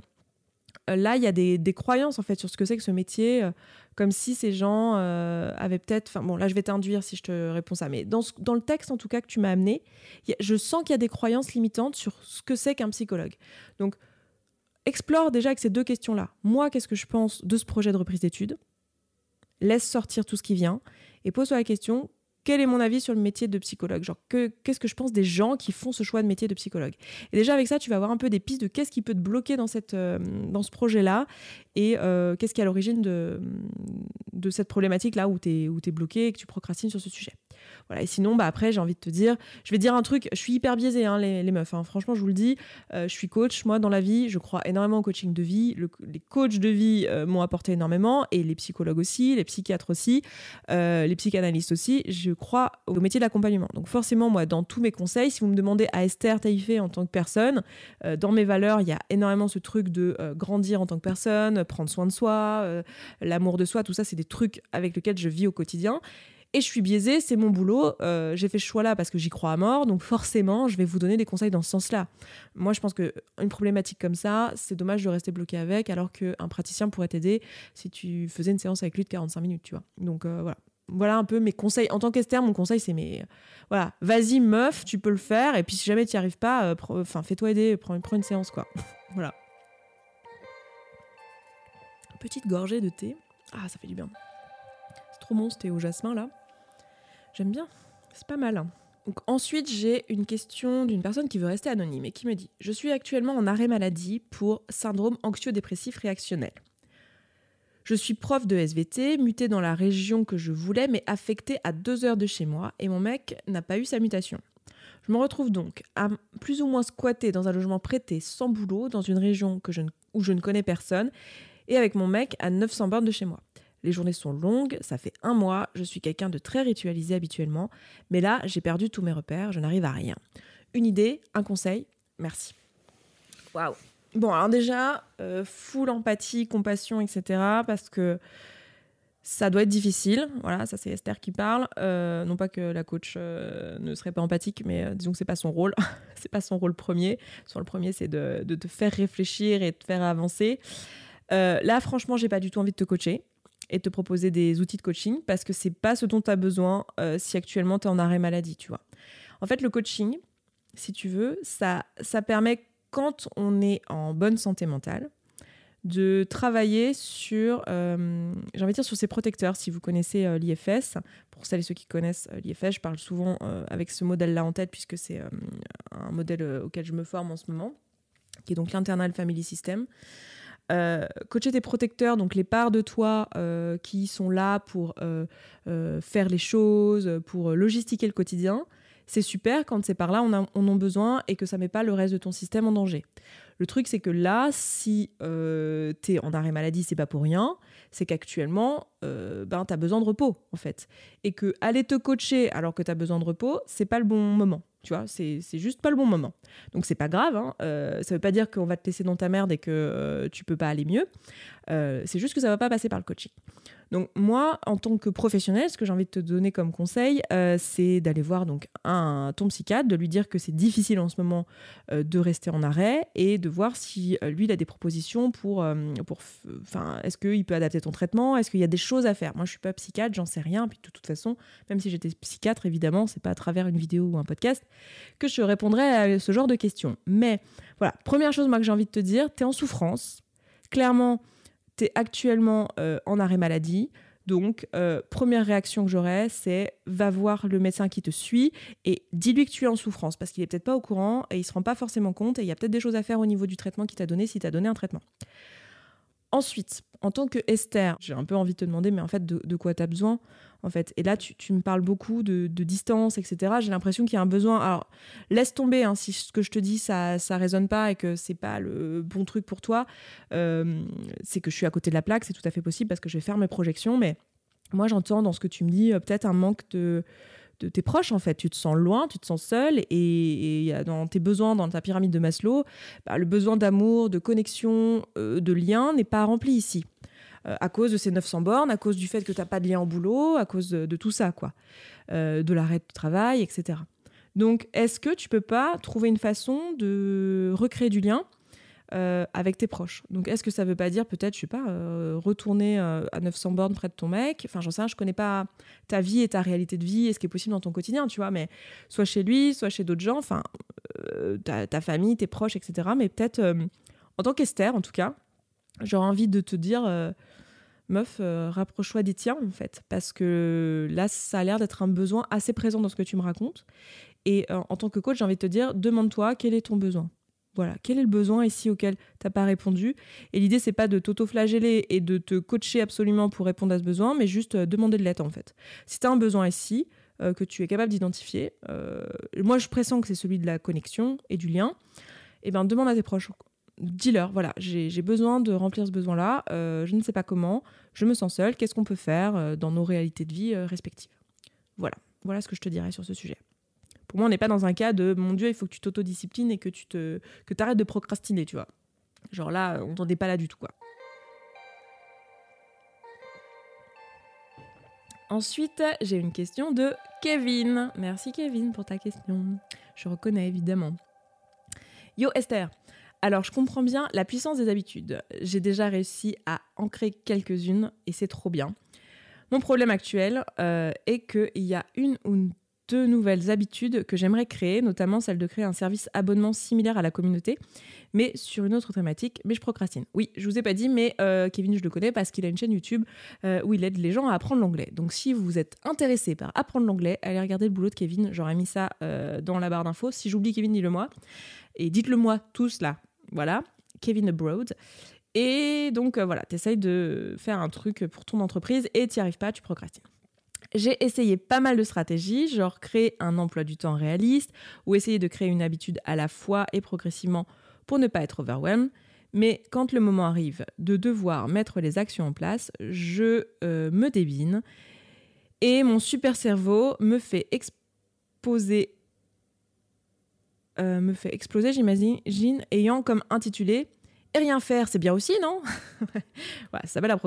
euh, là, il y a des, croyances en fait sur ce que c'est que ce métier, euh, comme si ces gens avaient peut-être. Enfin bon, là, je vais t'induire si je te réponds ça, mais dans, dans, le texte en tout cas que tu m'as amené, je sens qu'il y a des croyances limitantes sur ce que c'est qu'un psychologue. Donc, explore déjà avec ces deux questions-là. Moi, qu'est-ce que je pense de ce projet de reprise d'études? Laisse sortir tout ce qui vient et pose-toi la question quel est mon avis sur le métier de psychologue? Genre, qu'est-ce que je pense des gens qui font ce choix de métier de psychologue? Et déjà, avec ça, tu vas avoir un peu des pistes de qu'est-ce qui peut te bloquer dans, euh, ce projet-là et euh, qu'est-ce qui est à l'origine de, cette problématique-là où tu es, es bloqué et que tu procrastines sur ce sujet. Voilà, et sinon, bah, après, j'ai envie de te dire, je vais dire un truc, je suis hyper biaisée, hein, les, meufs. Hein. franchement, je vous le dis, euh, je suis coach. Moi, dans la vie, je crois énormément au coaching de vie. les coachs de vie m'ont apporté énormément et les psychologues aussi, les psychiatres aussi, les psychanalystes aussi. Je crois au métier de l'accompagnement. Donc forcément, moi, dans tous mes conseils, si vous me demandez à Esther Taïfé en tant que personne, euh, dans mes valeurs, il y a énormément ce truc de euh, grandir en tant que personne, prendre soin de soi, euh, l'amour de soi, tout ça, c'est des trucs avec lesquels je vis au quotidien. Et je suis biaisée, c'est mon boulot. j'ai fait ce choix-là parce que j'y crois à mort, donc forcément, je vais vous donner des conseils dans ce sens-là. Moi, je pense que une problématique comme ça, c'est dommage de rester bloqué avec, alors qu'un praticien pourrait t'aider si tu faisais une séance avec lui de 45 minutes, tu vois. Donc voilà, voilà un peu mes conseils. En tant qu'Esther, mon conseil, c'est mais voilà, vas-y meuf, tu peux le faire. Et puis si jamais tu n'y arrives pas, euh, enfin fais-toi aider, prends, une séance quoi. voilà. Petite gorgée de thé. Ah, ça fait du bien. C'est trop bon ce thé au jasmin là. J'aime bien. C'est pas mal. Hein. Ensuite, j'ai une question d'une personne qui veut rester anonyme et qui me dit Je suis actuellement en arrêt maladie pour syndrome anxio-dépressif réactionnel. Je suis prof de SVT, muté dans la région que je voulais, mais affecté à deux heures de chez moi, et mon mec n'a pas eu sa mutation. Je me retrouve donc à plus ou moins squatter dans un logement prêté sans boulot, dans une région que je où je ne connais personne, et avec mon mec à 900 bornes de chez moi. Les journées sont longues, ça fait un mois, je suis quelqu'un de très ritualisé habituellement, mais là j'ai perdu tous mes repères, je n'arrive à rien. Une idée, un conseil, merci. Waouh Bon, alors déjà, euh, full empathie, compassion, etc. Parce que ça doit être difficile. Voilà, ça c'est Esther qui parle. Euh, non pas que la coach euh, ne serait pas empathique, mais disons que c'est pas son rôle. c'est pas son rôle premier. Son rôle premier, c'est de, te faire réfléchir et de te faire avancer. là, franchement, j'ai pas du tout envie de te coacher et te proposer des outils de coaching parce que c'est pas ce dont tu as besoin si actuellement tu es en arrêt maladie, tu vois. En fait, le coaching, si tu veux, ça, ça permet quand on est en bonne santé mentale, de travailler sur, euh, j'ai envie de dire sur ses protecteurs. Si vous connaissez euh, l'IFS, pour celles et ceux qui connaissent euh, l'IFS, je parle souvent avec ce modèle-là en tête puisque c'est un modèle auquel je me forme en ce moment, qui est donc l'internal family system. Coacher tes protecteurs, donc les parts de toi qui sont là pour faire les choses, pour logistiquer le quotidien, c'est super quand c'est par là on, a, on en a besoin et que ça met pas le reste de ton système en danger. Le truc, c'est que là, si euh, tu es en arrêt maladie, c'est pas pour rien, c'est qu'actuellement, euh, ben, tu as besoin de repos, en fait. Et que aller te coacher alors que tu as besoin de repos, c'est pas le bon moment. Tu vois, c'est juste pas le bon moment. Donc c'est pas grave, hein. euh, ça veut pas dire qu'on va te laisser dans ta merde et que euh, tu peux pas aller mieux. c'est juste que ça va pas passer par le coaching. Donc moi, en tant que professionnel, ce que j'ai envie de te donner comme conseil, euh, c'est d'aller voir donc un, ton psychiatre, de lui dire que c'est difficile en ce moment euh, de rester en arrêt et de voir si euh, lui il a des propositions pour, pour, enfin, est-ce qu'il peut adapter ton traitement, est-ce qu'il y a des choses à faire? Moi, je suis pas psychiatre, j'en sais rien. Puis de toute façon, même si j'étais psychiatre, évidemment, c'est pas à travers une vidéo ou un podcast que je répondrais à ce genre de questions. Mais voilà, première chose moi que j'ai envie de te dire, tu es en souffrance. Clairement, actuellement euh, en arrêt maladie. Donc, euh, première réaction que j'aurais, c'est va voir le médecin qui te suit et dis-lui que tu es en souffrance parce qu'il est peut-être pas au courant et il se rend pas forcément compte et il y a peut-être des choses à faire au niveau du traitement qu'il t'a donné si t'a donné un traitement. Ensuite, en tant que Esther, j'ai un peu envie de te demander, mais en fait, de, quoi tu as besoin en fait. Et là, tu, me parles beaucoup de, distance, etc. J'ai l'impression qu'il y a un besoin. Alors, laisse tomber hein, si ce que je te dis, ça ça résonne pas et que c'est pas le bon truc pour toi. Euh, c'est que je suis à côté de la plaque, c'est tout à fait possible parce que je vais faire mes projections. Mais moi, j'entends dans ce que tu me dis euh, peut-être un manque de de tes proches en fait. Tu te sens loin, tu te sens seul et, dans tes besoins, dans ta pyramide de Maslow, bah, le besoin d'amour, de connexion, euh, de lien n'est pas rempli ici. Euh, à cause de ces 900 bornes, à cause du fait que tu n'as pas de lien au boulot, à cause de, tout ça, quoi. Euh, de l'arrêt de travail, etc. Donc, est-ce que tu peux pas trouver une façon de recréer du lien euh, avec tes proches? Donc, est-ce que ça veut pas dire peut-être, je sais pas, retourner à 900 bornes près de ton mec? Enfin, j'en sais rien, je connais pas ta vie et ta réalité de vie et ce qui est possible dans ton quotidien, tu vois, mais soit chez lui, soit chez d'autres gens, enfin, ta, ta, famille, tes proches, etc. Mais peut-être, en tant qu'Esther, en tout cas, j'aurais envie de te dire, meuf, euh, rapproche-toi des tiens, en fait. Parce que là, ça a l'air d'être un besoin assez présent dans ce que tu me racontes. Et euh, en tant que coach, j'ai envie de te dire, demande-toi quel est ton besoin. Voilà, quel est le besoin ici auquel tu n'as pas répondu? Et l'idée, c'est pas de t'auto-flageller et de te coacher absolument pour répondre à ce besoin, mais juste demander de l'aide, en fait. Si tu as un besoin ici, que tu es capable d'identifier, moi, je pressens que c'est celui de la connexion et du lien, et eh ben demande à tes proches dis-leur, voilà, j'ai besoin de remplir ce besoin-là, euh, je ne sais pas comment, je me sens seule, qu'est-ce qu'on peut faire euh, dans nos réalités de vie euh, respectives Voilà, voilà ce que je te dirais sur ce sujet. Pour moi, on n'est pas dans un cas de mon Dieu, il faut que tu t'autodisciplines et que tu te, que arrêtes de procrastiner, tu vois. Genre là, on t'en est pas là du tout, quoi. Ensuite, j'ai une question de Kevin. Merci Kevin pour ta question. Je reconnais évidemment. Yo Esther, alors, je comprends bien la puissance des habitudes. J'ai déjà réussi à en créer quelques-unes et c'est trop bien. Mon problème actuel euh, est qu'il y a une ou deux nouvelles habitudes que j'aimerais créer, notamment celle de créer un service abonnement similaire à la communauté, mais sur une autre thématique, mais je procrastine. Oui, je vous ai pas dit, mais euh, Kevin, je le connais parce qu'il a une chaîne YouTube euh, où il aide les gens à apprendre l'anglais. Donc si vous êtes intéressé par apprendre l'anglais, allez regarder le boulot de Kevin, j'aurais mis ça dans la barre d'infos. Si j'oublie Kevin, dis-le moi. Et dites-le moi tous là, voilà, Kevin Abroad. Et donc euh, voilà, tu essayes de faire un truc pour ton entreprise et tu n'y arrives pas, tu procrastines. J'ai essayé pas mal de stratégies, genre créer un emploi du temps réaliste ou essayer de créer une habitude à la fois et progressivement pour ne pas être overwhelmed. Mais quand le moment arrive de devoir mettre les actions en place, je euh, me débine et mon super cerveau me fait exposer euh, me fait exploser, j'imagine, ayant comme intitulé et rien faire, c'est bien aussi, non? Voilà, Ça va la,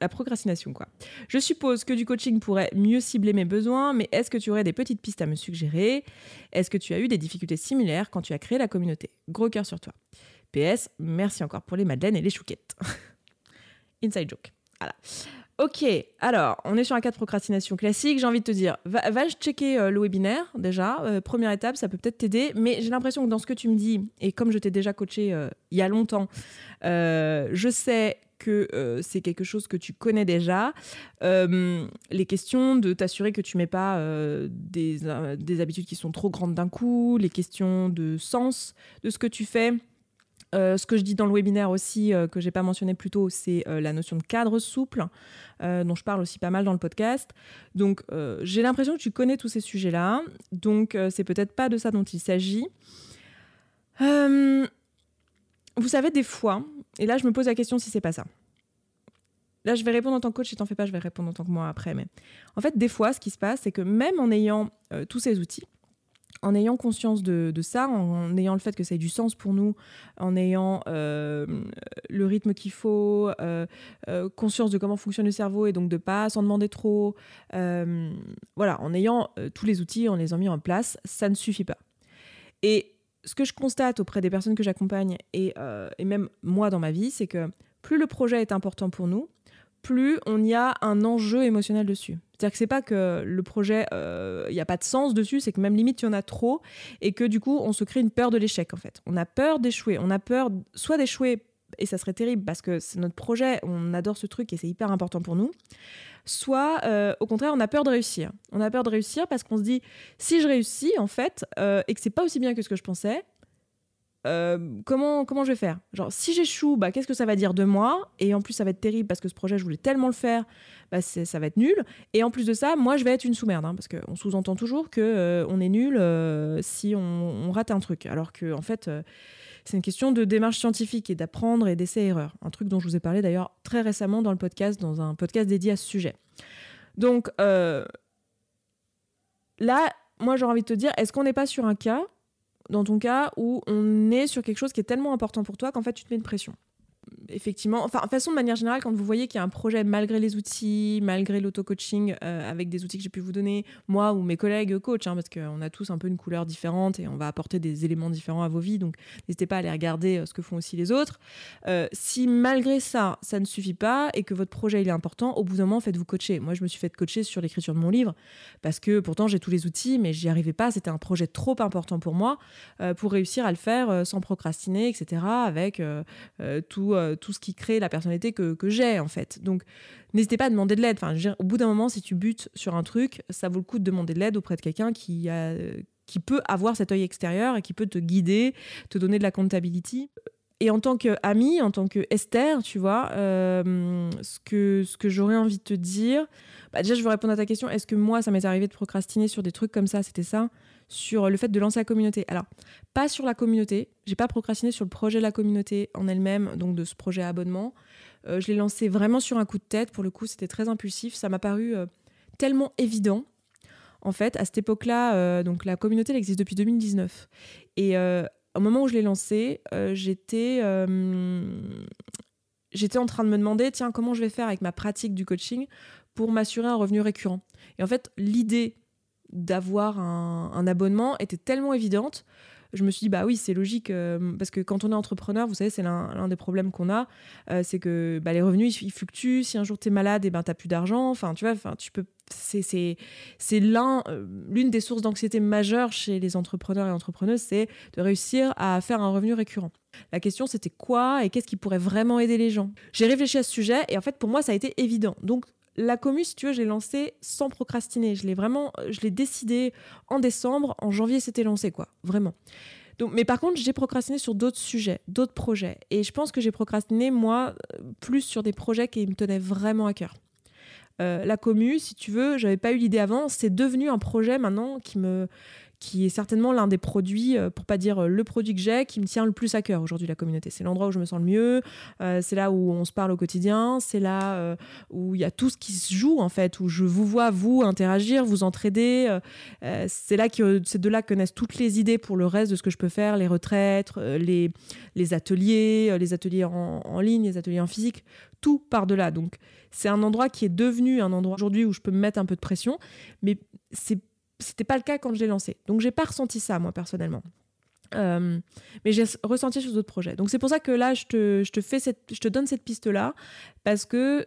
la procrastination, quoi. Je suppose que du coaching pourrait mieux cibler mes besoins, mais est-ce que tu aurais des petites pistes à me suggérer? Est-ce que tu as eu des difficultés similaires quand tu as créé la communauté? Gros cœur sur toi. PS, merci encore pour les madeleines et les chouquettes. Inside joke. Voilà. Ok, alors, on est sur un cas de procrastination classique. J'ai envie de te dire, va, va checker euh, le webinaire déjà. Euh, première étape, ça peut peut-être t'aider. Mais j'ai l'impression que dans ce que tu me dis, et comme je t'ai déjà coaché euh, il y a longtemps, je sais que c'est quelque chose que tu connais déjà. les questions de t'assurer que tu mets pas des, des habitudes qui sont trop grandes d'un coup, les questions de sens de ce que tu fais. Euh, ce que je dis dans le webinaire aussi, euh, que j'ai pas mentionné plus tôt, c'est euh, la notion de cadre souple, dont je parle aussi pas mal dans le podcast. Donc, j'ai l'impression que tu connais tous ces sujets-là. Donc, c'est peut-être pas de ça dont il s'agit. vous savez, des fois, et là, je me pose la question si c'est pas ça. Là, je vais répondre en tant que coach, si t'en fais pas, je vais répondre en tant que moi après. Mais en fait, des fois, ce qui se passe, c'est que même en ayant tous ces outils, en ayant conscience de, ça, en, ayant le fait que ça ait du sens pour nous, en ayant euh, le rythme qu'il faut, euh, euh, conscience de comment fonctionne le cerveau et donc de pas s'en demander trop, voilà, en ayant tous les outils, en les ayant mis en place, ça ne suffit pas. Et ce que je constate auprès des personnes que j'accompagne et, et même moi dans ma vie, c'est que plus le projet est important pour nous, plus on y a un enjeu émotionnel dessus. C'est-à-dire que c'est pas que le projet, il euh, n'y a pas de sens dessus, c'est que même limite, il y en a trop, et que du coup, on se crée une peur de l'échec, en fait. On a peur d'échouer, on a peur soit d'échouer, et ça serait terrible parce que c'est notre projet, on adore ce truc et c'est hyper important pour nous, soit euh, au contraire, on a peur de réussir. On a peur de réussir parce qu'on se dit, si je réussis, en fait, euh, et que c'est pas aussi bien que ce que je pensais, euh, comment, comment je vais faire? Genre, si j'échoue, bah, qu'est-ce que ça va dire de moi? Et en plus, ça va être terrible parce que ce projet, je voulais tellement le faire, bah, ça va être nul. Et en plus de ça, moi, je vais être une sous-merde, hein, parce qu'on sous-entend toujours qu'on euh, on est nul euh, si on, rate un truc. Alors que, en fait, c'est une question de démarche scientifique et d'apprendre et d'essai-erreur. Un truc dont je vous ai parlé d'ailleurs très récemment dans le podcast, dans un podcast dédié à ce sujet. Donc, là, moi, j'ai envie de te dire, est-ce qu'on n'est pas sur un cas dans ton cas où on est sur quelque chose qui est tellement important pour toi qu'en fait tu te mets une pression effectivement, enfin, de façon, de manière générale, quand vous voyez qu'il y a un projet malgré les outils, malgré l'auto-coaching, euh, avec des outils que j'ai pu vous donner, moi ou mes collègues coach, hein, parce qu'on a tous un peu une couleur différente et on va apporter des éléments différents à vos vies, donc n'hésitez pas à aller regarder euh, ce que font aussi les autres. Euh, si malgré ça, ça ne suffit pas et que votre projet il est important, au bout d'un moment, faites-vous coacher. Moi, je me suis fait coacher sur l'écriture de mon livre parce que pourtant j'ai tous les outils, mais j'y arrivais pas. C'était un projet trop important pour moi pour réussir à le faire sans procrastiner, etc. Avec tout tout ce qui crée la personnalité que, j'ai en fait. Donc n'hésitez pas à demander de l'aide. Enfin, au bout d'un moment, si tu butes sur un truc, ça vaut le coup de demander de l'aide auprès de quelqu'un qui qui peut avoir cet œil extérieur et qui peut te guider, te donner de la comptabilité. Et en tant qu'amie, en tant que Esther, tu vois, euh, ce que, ce que j'aurais envie de te dire, bah déjà je veux répondre à ta question, est-ce que moi ça m'est arrivé de procrastiner sur des trucs comme ça? C'était ça sur le fait de lancer la communauté. Alors, pas sur la communauté, j'ai pas procrastiné sur le projet de la communauté en elle-même, donc de ce projet abonnement. Euh, je l'ai lancé vraiment sur un coup de tête, pour le coup, c'était très impulsif, ça m'a paru euh, tellement évident. En fait, à cette époque-là, euh, donc la communauté elle existe depuis 2019. Et au moment où je l'ai lancé, j'étais j'étais en train de me demander, tiens, comment je vais faire avec ma pratique du coaching pour m'assurer un revenu récurrent? Et en fait, l'idée d'avoir un, abonnement était tellement évidente. Je me suis dit, bah oui, c'est logique, euh, parce que quand on est entrepreneur, vous savez, c'est l'un des problèmes qu'on a, euh, c'est que bah, les revenus, ils, fluctuent. Si un jour tu es malade, et eh ben, tu plus d'argent. Enfin, tu vois, tu peux. C'est l'un, euh, l'une des sources d'anxiété majeures chez les entrepreneurs et entrepreneuses, c'est de réussir à faire un revenu récurrent. La question, c'était quoi et qu'est-ce qui pourrait vraiment aider les gens? J'ai réfléchi à ce sujet et en fait, pour moi, ça a été évident. Donc, la commu, si tu veux, je l'ai lancée sans procrastiner. Je l'ai vraiment, je l'ai décidé en décembre, en janvier, c'était lancé, quoi, vraiment. Donc, mais par contre, j'ai procrastiné sur d'autres sujets, d'autres projets. Et je pense que j'ai procrastiné, moi, plus sur des projets qui me tenaient vraiment à cœur. Euh, la commu, si tu veux, j'avais pas eu l'idée avant, c'est devenu un projet maintenant qui me, qui est certainement l'un des produits, euh, pour pas dire euh, le produit que j'ai, qui me tient le plus à cœur aujourd'hui, la communauté. C'est l'endroit où je me sens le mieux, euh, c'est là où on se parle au quotidien, c'est là où il y a tout ce qui se joue en fait, où je vous vois, vous, interagir, vous entraider. c'est là que de là que naissent toutes les idées pour le reste de ce que je peux faire, les retraites, les, les ateliers, les ateliers en, en ligne, les ateliers en physique, tout par de là. Donc c'est un endroit qui est devenu un endroit aujourd'hui où je peux me mettre un peu de pression, mais c'est c'était pas le cas quand je l'ai lancé. Donc j'ai pas ressenti ça moi personnellement. Euh, mais j'ai ressenti sur d'autres projets. Donc c'est pour ça que là je te, je te, fais cette, je te donne cette piste là parce que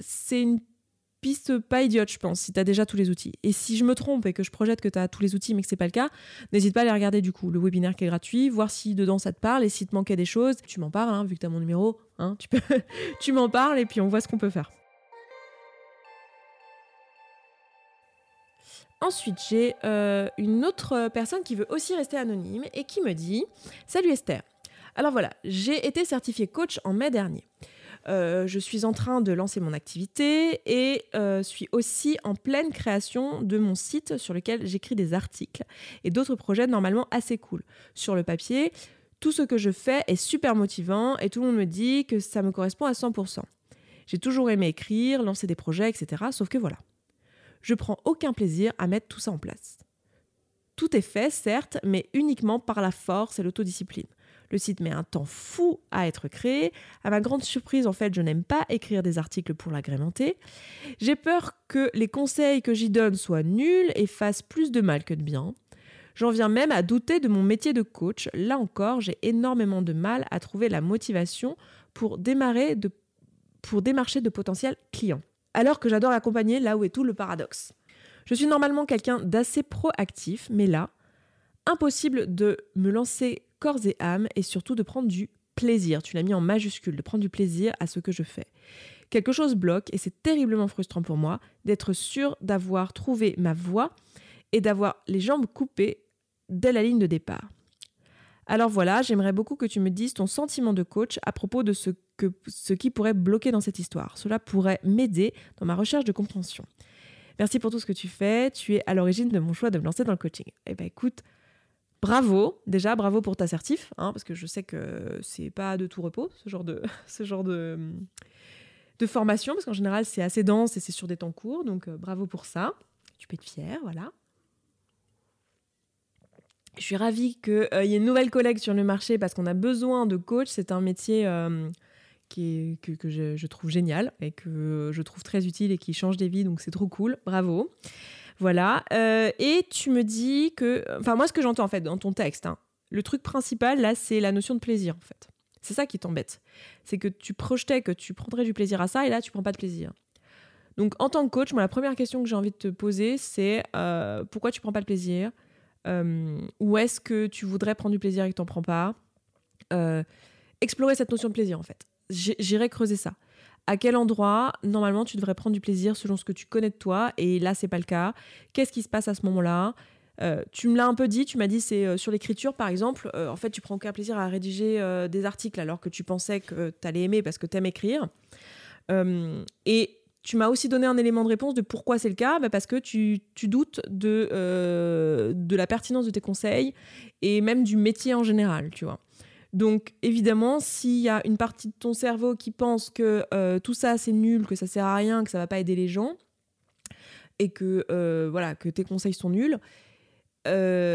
c'est une piste pas idiote, je pense, si tu as déjà tous les outils. Et si je me trompe et que je projette que tu as tous les outils mais que c'est pas le cas, n'hésite pas à aller regarder du coup le webinaire qui est gratuit, voir si dedans ça te parle et si te manquait des choses, tu m'en parles, hein, vu que tu as mon numéro, hein, tu, tu m'en parles et puis on voit ce qu'on peut faire. Ensuite, j'ai euh, une autre personne qui veut aussi rester anonyme et qui me dit Salut Esther. Alors voilà, j'ai été certifiée coach en mai dernier. Euh, je suis en train de lancer mon activité et euh, suis aussi en pleine création de mon site sur lequel j'écris des articles et d'autres projets normalement assez cool. Sur le papier, tout ce que je fais est super motivant et tout le monde me dit que ça me correspond à 100%. J'ai toujours aimé écrire, lancer des projets, etc. Sauf que voilà, je prends aucun plaisir à mettre tout ça en place. Tout est fait, certes, mais uniquement par la force et l'autodiscipline. Le site met un temps fou à être créé. À ma grande surprise, en fait, je n'aime pas écrire des articles pour l'agrémenter. J'ai peur que les conseils que j'y donne soient nuls et fassent plus de mal que de bien. J'en viens même à douter de mon métier de coach. Là encore, j'ai énormément de mal à trouver la motivation pour démarrer pour démarcher de potentiels clients alors que j'adore accompagner là où est tout le paradoxe. Je suis normalement quelqu'un d'assez proactif, mais là, impossible de me lancer corps et âme et surtout de prendre du plaisir. Tu l'as mis en majuscule, de prendre du plaisir à ce que je fais. Quelque chose bloque et c'est terriblement frustrant pour moi d'être sûr d'avoir trouvé ma voie et d'avoir les jambes coupées dès la ligne de départ. Alors voilà, j'aimerais beaucoup que tu me dises ton sentiment de coach à propos de ce, que, ce qui pourrait bloquer dans cette histoire. Cela pourrait m'aider dans ma recherche de compréhension. Merci pour tout ce que tu fais. Tu es à l'origine de mon choix de me lancer dans le coaching. Eh ben écoute, bravo. Déjà, bravo pour ta certif, hein, parce que je sais que c'est pas de tout repos ce genre de, ce genre de, de formation, parce qu'en général c'est assez dense et c'est sur des temps courts. Donc euh, bravo pour ça. Tu peux être fier, voilà. Je suis ravie qu'il euh, y ait une nouvelle collègue sur le marché parce qu'on a besoin de coach. C'est un métier euh, qui que, je, trouve génial et que je trouve très utile et qui change des vies, donc c'est trop cool. Bravo. Voilà. Euh, et tu me dis que. Enfin, moi, ce que j'entends en fait dans ton texte, hein, le truc principal là, c'est la notion de plaisir en fait. C'est ça qui t'embête. C'est que tu projetais que tu prendrais du plaisir à ça et là, tu prends pas de plaisir. Donc, en tant que coach, moi, la première question que j'ai envie de te poser, c'est pourquoi tu prends pas de plaisir? Euh, Où est-ce que tu voudrais prendre du plaisir et que tu n'en prends pas? Euh, Explorer cette notion de plaisir, en fait. J'irai creuser ça. À quel endroit, normalement, tu devrais prendre du plaisir selon ce que tu connais de toi? Et là, c'est pas le cas. Qu'est-ce qui se passe à ce moment-là? Euh, tu me l'as un peu dit, tu m'as dit c'est sur l'écriture par exemple, en fait tu prends aucun plaisir à rédiger des articles alors que tu pensais que tu allais aimer parce que tu aimes écrire. et tu m'as aussi donné un élément de réponse de pourquoi c'est le cas, bah, parce que tu, doutes de, euh, de la pertinence de tes conseils et même du métier en général, tu vois. Donc évidemment, s'il y a une partie de ton cerveau qui pense que euh, tout ça c'est nul, que ça sert à rien, que ça va pas aider les gens, et que euh, voilà que tes conseils sont nuls,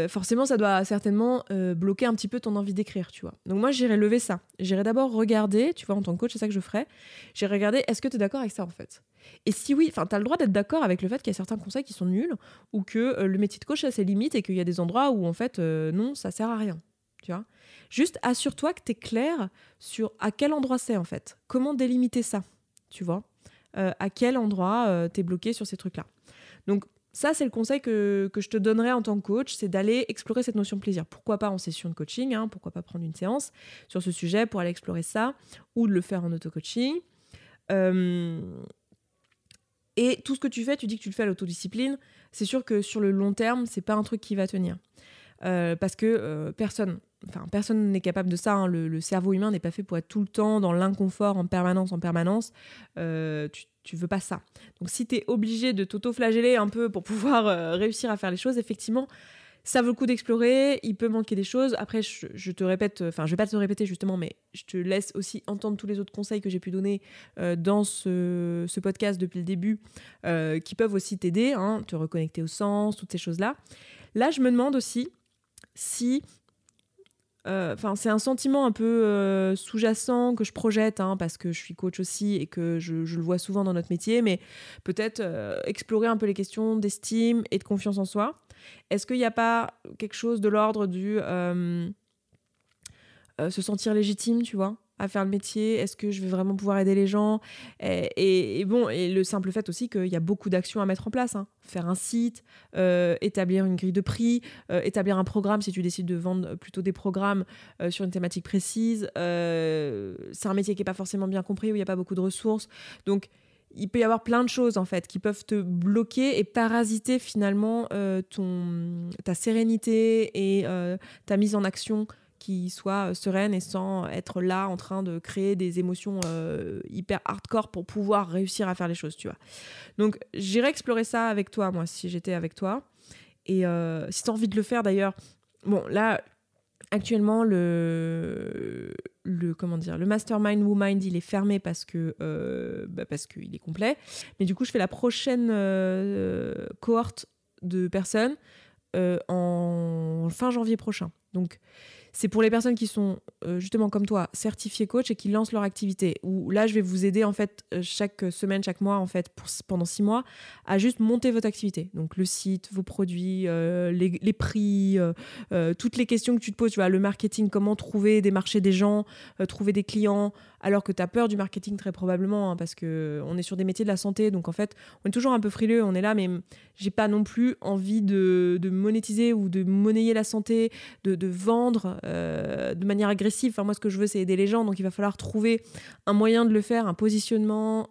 forcément, ça doit certainement bloquer un petit peu ton envie d'écrire, tu vois. Donc moi, j'irai lever ça. J'irai d'abord regarder, tu vois, en tant que coach, c'est ça que je ferai. J'irai regarder, est-ce que tu es d'accord avec ça, en fait? Et si oui, enfin, tu as le droit d'être d'accord avec le fait qu'il y a certains conseils qui sont nuls, ou que euh, le métier de coach a ses limites, et qu'il y a des endroits où, en fait, non, ça sert à rien, tu vois. Juste assure-toi que tu es clair sur à quel endroit c'est, en fait. Comment délimiter ça, tu vois À quel endroit tu es bloqué sur ces trucs-là. Donc, ça, c'est le conseil que, je te donnerais en tant que coach, c'est d'aller explorer cette notion de plaisir. Pourquoi pas en session de coaching, hein, pourquoi pas prendre une séance sur ce sujet pour aller explorer ça, ou de le faire en auto-coaching. Euh, et tout ce que tu fais, tu dis que tu le fais à l'autodiscipline, c'est sûr que sur le long terme, c'est pas un truc qui va tenir. Euh, parce que euh, personne, enfin personne n'est capable de ça. Hein. Le, cerveau humain n'est pas fait pour être tout le temps dans l'inconfort en permanence, en permanence. tu, tu veux pas ça. Donc si tu es obligé de t'auto-flageller un peu pour pouvoir euh, réussir à faire les choses, effectivement, ça vaut le coup d'explorer, il peut manquer des choses. Après, je, te répète, enfin, je vais pas te répéter justement, mais je te laisse aussi entendre tous les autres conseils que j'ai pu donner euh, dans ce, podcast depuis le début, euh, qui peuvent aussi t'aider, hein, te reconnecter au sens, toutes ces choses-là. Là, je me demande aussi si euh, enfin, c'est un sentiment un peu euh, sous-jacent que je projette, hein, parce que je suis coach aussi et que je, le vois souvent dans notre métier, mais peut-être euh, explorer un peu les questions d'estime et de confiance en soi. Est-ce qu'il n'y a pas quelque chose de l'ordre du se sentir légitime, tu vois? À faire le métier Est-ce que je vais vraiment pouvoir aider les gens? Et, bon, et le simple fait aussi qu'il y a beaucoup d'actions à mettre en place. Hein. Faire un site, euh, établir une grille de prix, euh, établir un programme si tu décides de vendre plutôt des programmes euh, sur une thématique précise. c'est un métier qui n'est pas forcément bien compris, où il n'y a pas beaucoup de ressources. Donc, il peut y avoir plein de choses en fait qui peuvent te bloquer et parasiter finalement ton, ta sérénité et ta mise en action qui soit euh, sereine et sans être là en train de créer des émotions euh, hyper hardcore pour pouvoir réussir à faire les choses, tu vois. Donc j'irai explorer ça avec toi, moi, si j'étais avec toi. Et euh, si tu as envie de le faire d'ailleurs, bon, là, actuellement, le, le, comment dire, le Mastermind Womind, il est fermé parce que bah parce qu'il est complet. Mais du coup, je fais la prochaine cohorte de personnes en fin janvier prochain. Donc, c'est pour les personnes qui sont euh, justement comme toi certifiées coach et qui lancent leur activité. Où là, je vais vous aider en fait euh, chaque semaine, chaque mois en fait pendant six mois à juste monter votre activité. Donc le site, vos produits, euh, les, prix, toutes les questions que tu te poses. Tu vois, le marketing, comment trouver, des marchés des gens, trouver des clients, alors que tu as peur du marketing très probablement hein, parce que on est sur des métiers de la santé. Donc en fait, on est toujours un peu frileux. On est là, mais j'ai pas non plus envie de, monétiser ou de monnayer la santé, de, de vendre de manière agressive. Enfin, moi, ce que je veux, c'est aider les gens, donc il va falloir trouver un moyen de le faire, un positionnement,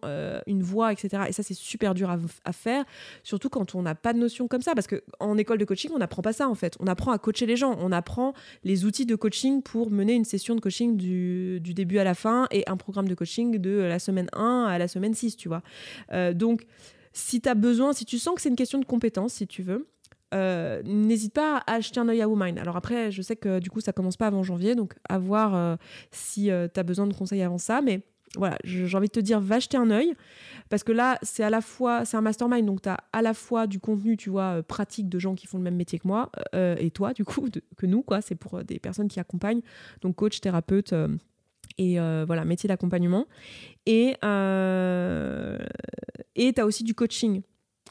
une voix, etc. Et ça, c'est super dur à, faire, surtout quand on n'a pas de notion comme ça, parce qu'en école de coaching, on n'apprend pas ça en fait. On apprend à coacher les gens, on apprend les outils de coaching pour mener une session de coaching du, du début à la fin et un programme de coaching de la semaine 1 à la semaine 6, tu vois. donc, si tu as besoin, si tu sens que c'est une question de compétence, si tu veux, euh, n'hésite pas à acheter un œil à Womine. Alors après, je sais que du coup, ça commence pas avant janvier, donc à voir euh, si euh, tu as besoin de conseils avant ça. Mais voilà, j'ai envie de te dire, va acheter un œil, parce que là, c'est à la fois, c'est un mastermind, donc tu as à la fois du contenu, tu vois, pratique de gens qui font le même métier que moi, et toi, du coup, que nous, quoi. C'est pour des personnes qui accompagnent, donc coach, thérapeute et voilà, métier d'accompagnement. Et et tu as aussi du coaching.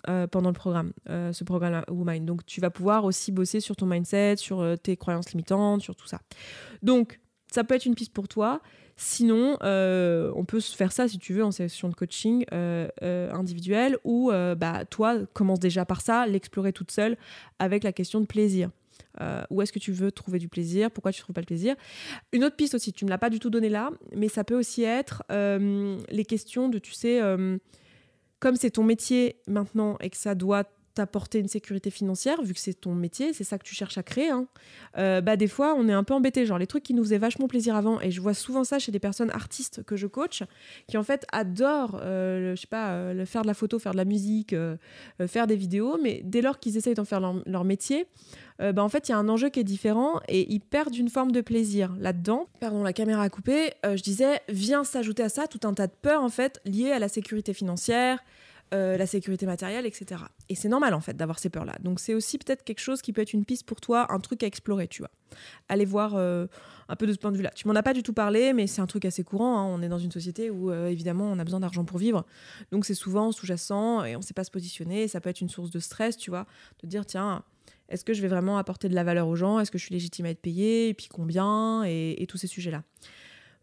Euh, pendant le programme, euh, ce programme Womind. Donc tu vas pouvoir aussi bosser sur ton mindset, sur euh, tes croyances limitantes, sur tout ça. Donc ça peut être une piste pour toi. Sinon, on peut faire ça si tu veux en session de coaching individuel ou bah, toi, commence déjà par ça, l'explorer toute seule avec la question de plaisir. Où est-ce que tu veux trouver du plaisir? Pourquoi tu ne trouves pas le plaisir? Une autre piste aussi, tu ne me l'as pas du tout donné là, mais ça peut aussi être les questions de, tu sais, comme c'est ton métier maintenant et que ça doit t'apporter une sécurité financière, vu que c'est ton métier, c'est ça que tu cherches à créer, hein, euh, bah des fois on est un peu embêté. Genre les trucs qui nous faisaient vachement plaisir avant, et je vois souvent ça chez des personnes artistes que je coach, qui en fait adorent, euh, je sais pas, euh, faire de la photo, faire de la musique, faire des vidéos, mais dès lors qu'ils essayent d'en faire leur, métier, bah en fait il y a un enjeu qui est différent et ils perdent une forme de plaisir là-dedans. Pardon, la caméra a coupé. je disais, vient s'ajouter à ça tout un tas de peurs en fait liées à la sécurité financière. Euh, la sécurité matérielle, etc. Et c'est normal en fait d'avoir ces peurs-là. Donc c'est aussi peut-être quelque chose qui peut être une piste pour toi, un truc à explorer, tu vois. Aller voir euh, un peu de ce point de vue-là. Tu m'en as pas du tout parlé, mais c'est un truc assez courant. Hein. On est dans une société où euh, évidemment on a besoin d'argent pour vivre. Donc c'est souvent sous-jacent et on sait pas se positionner. ça peut être une source de stress, tu vois, de dire tiens, est-ce que je vais vraiment apporter de la valeur aux gens? Est-ce que je suis légitime à être payé Et puis combien? Et tous ces sujets-là.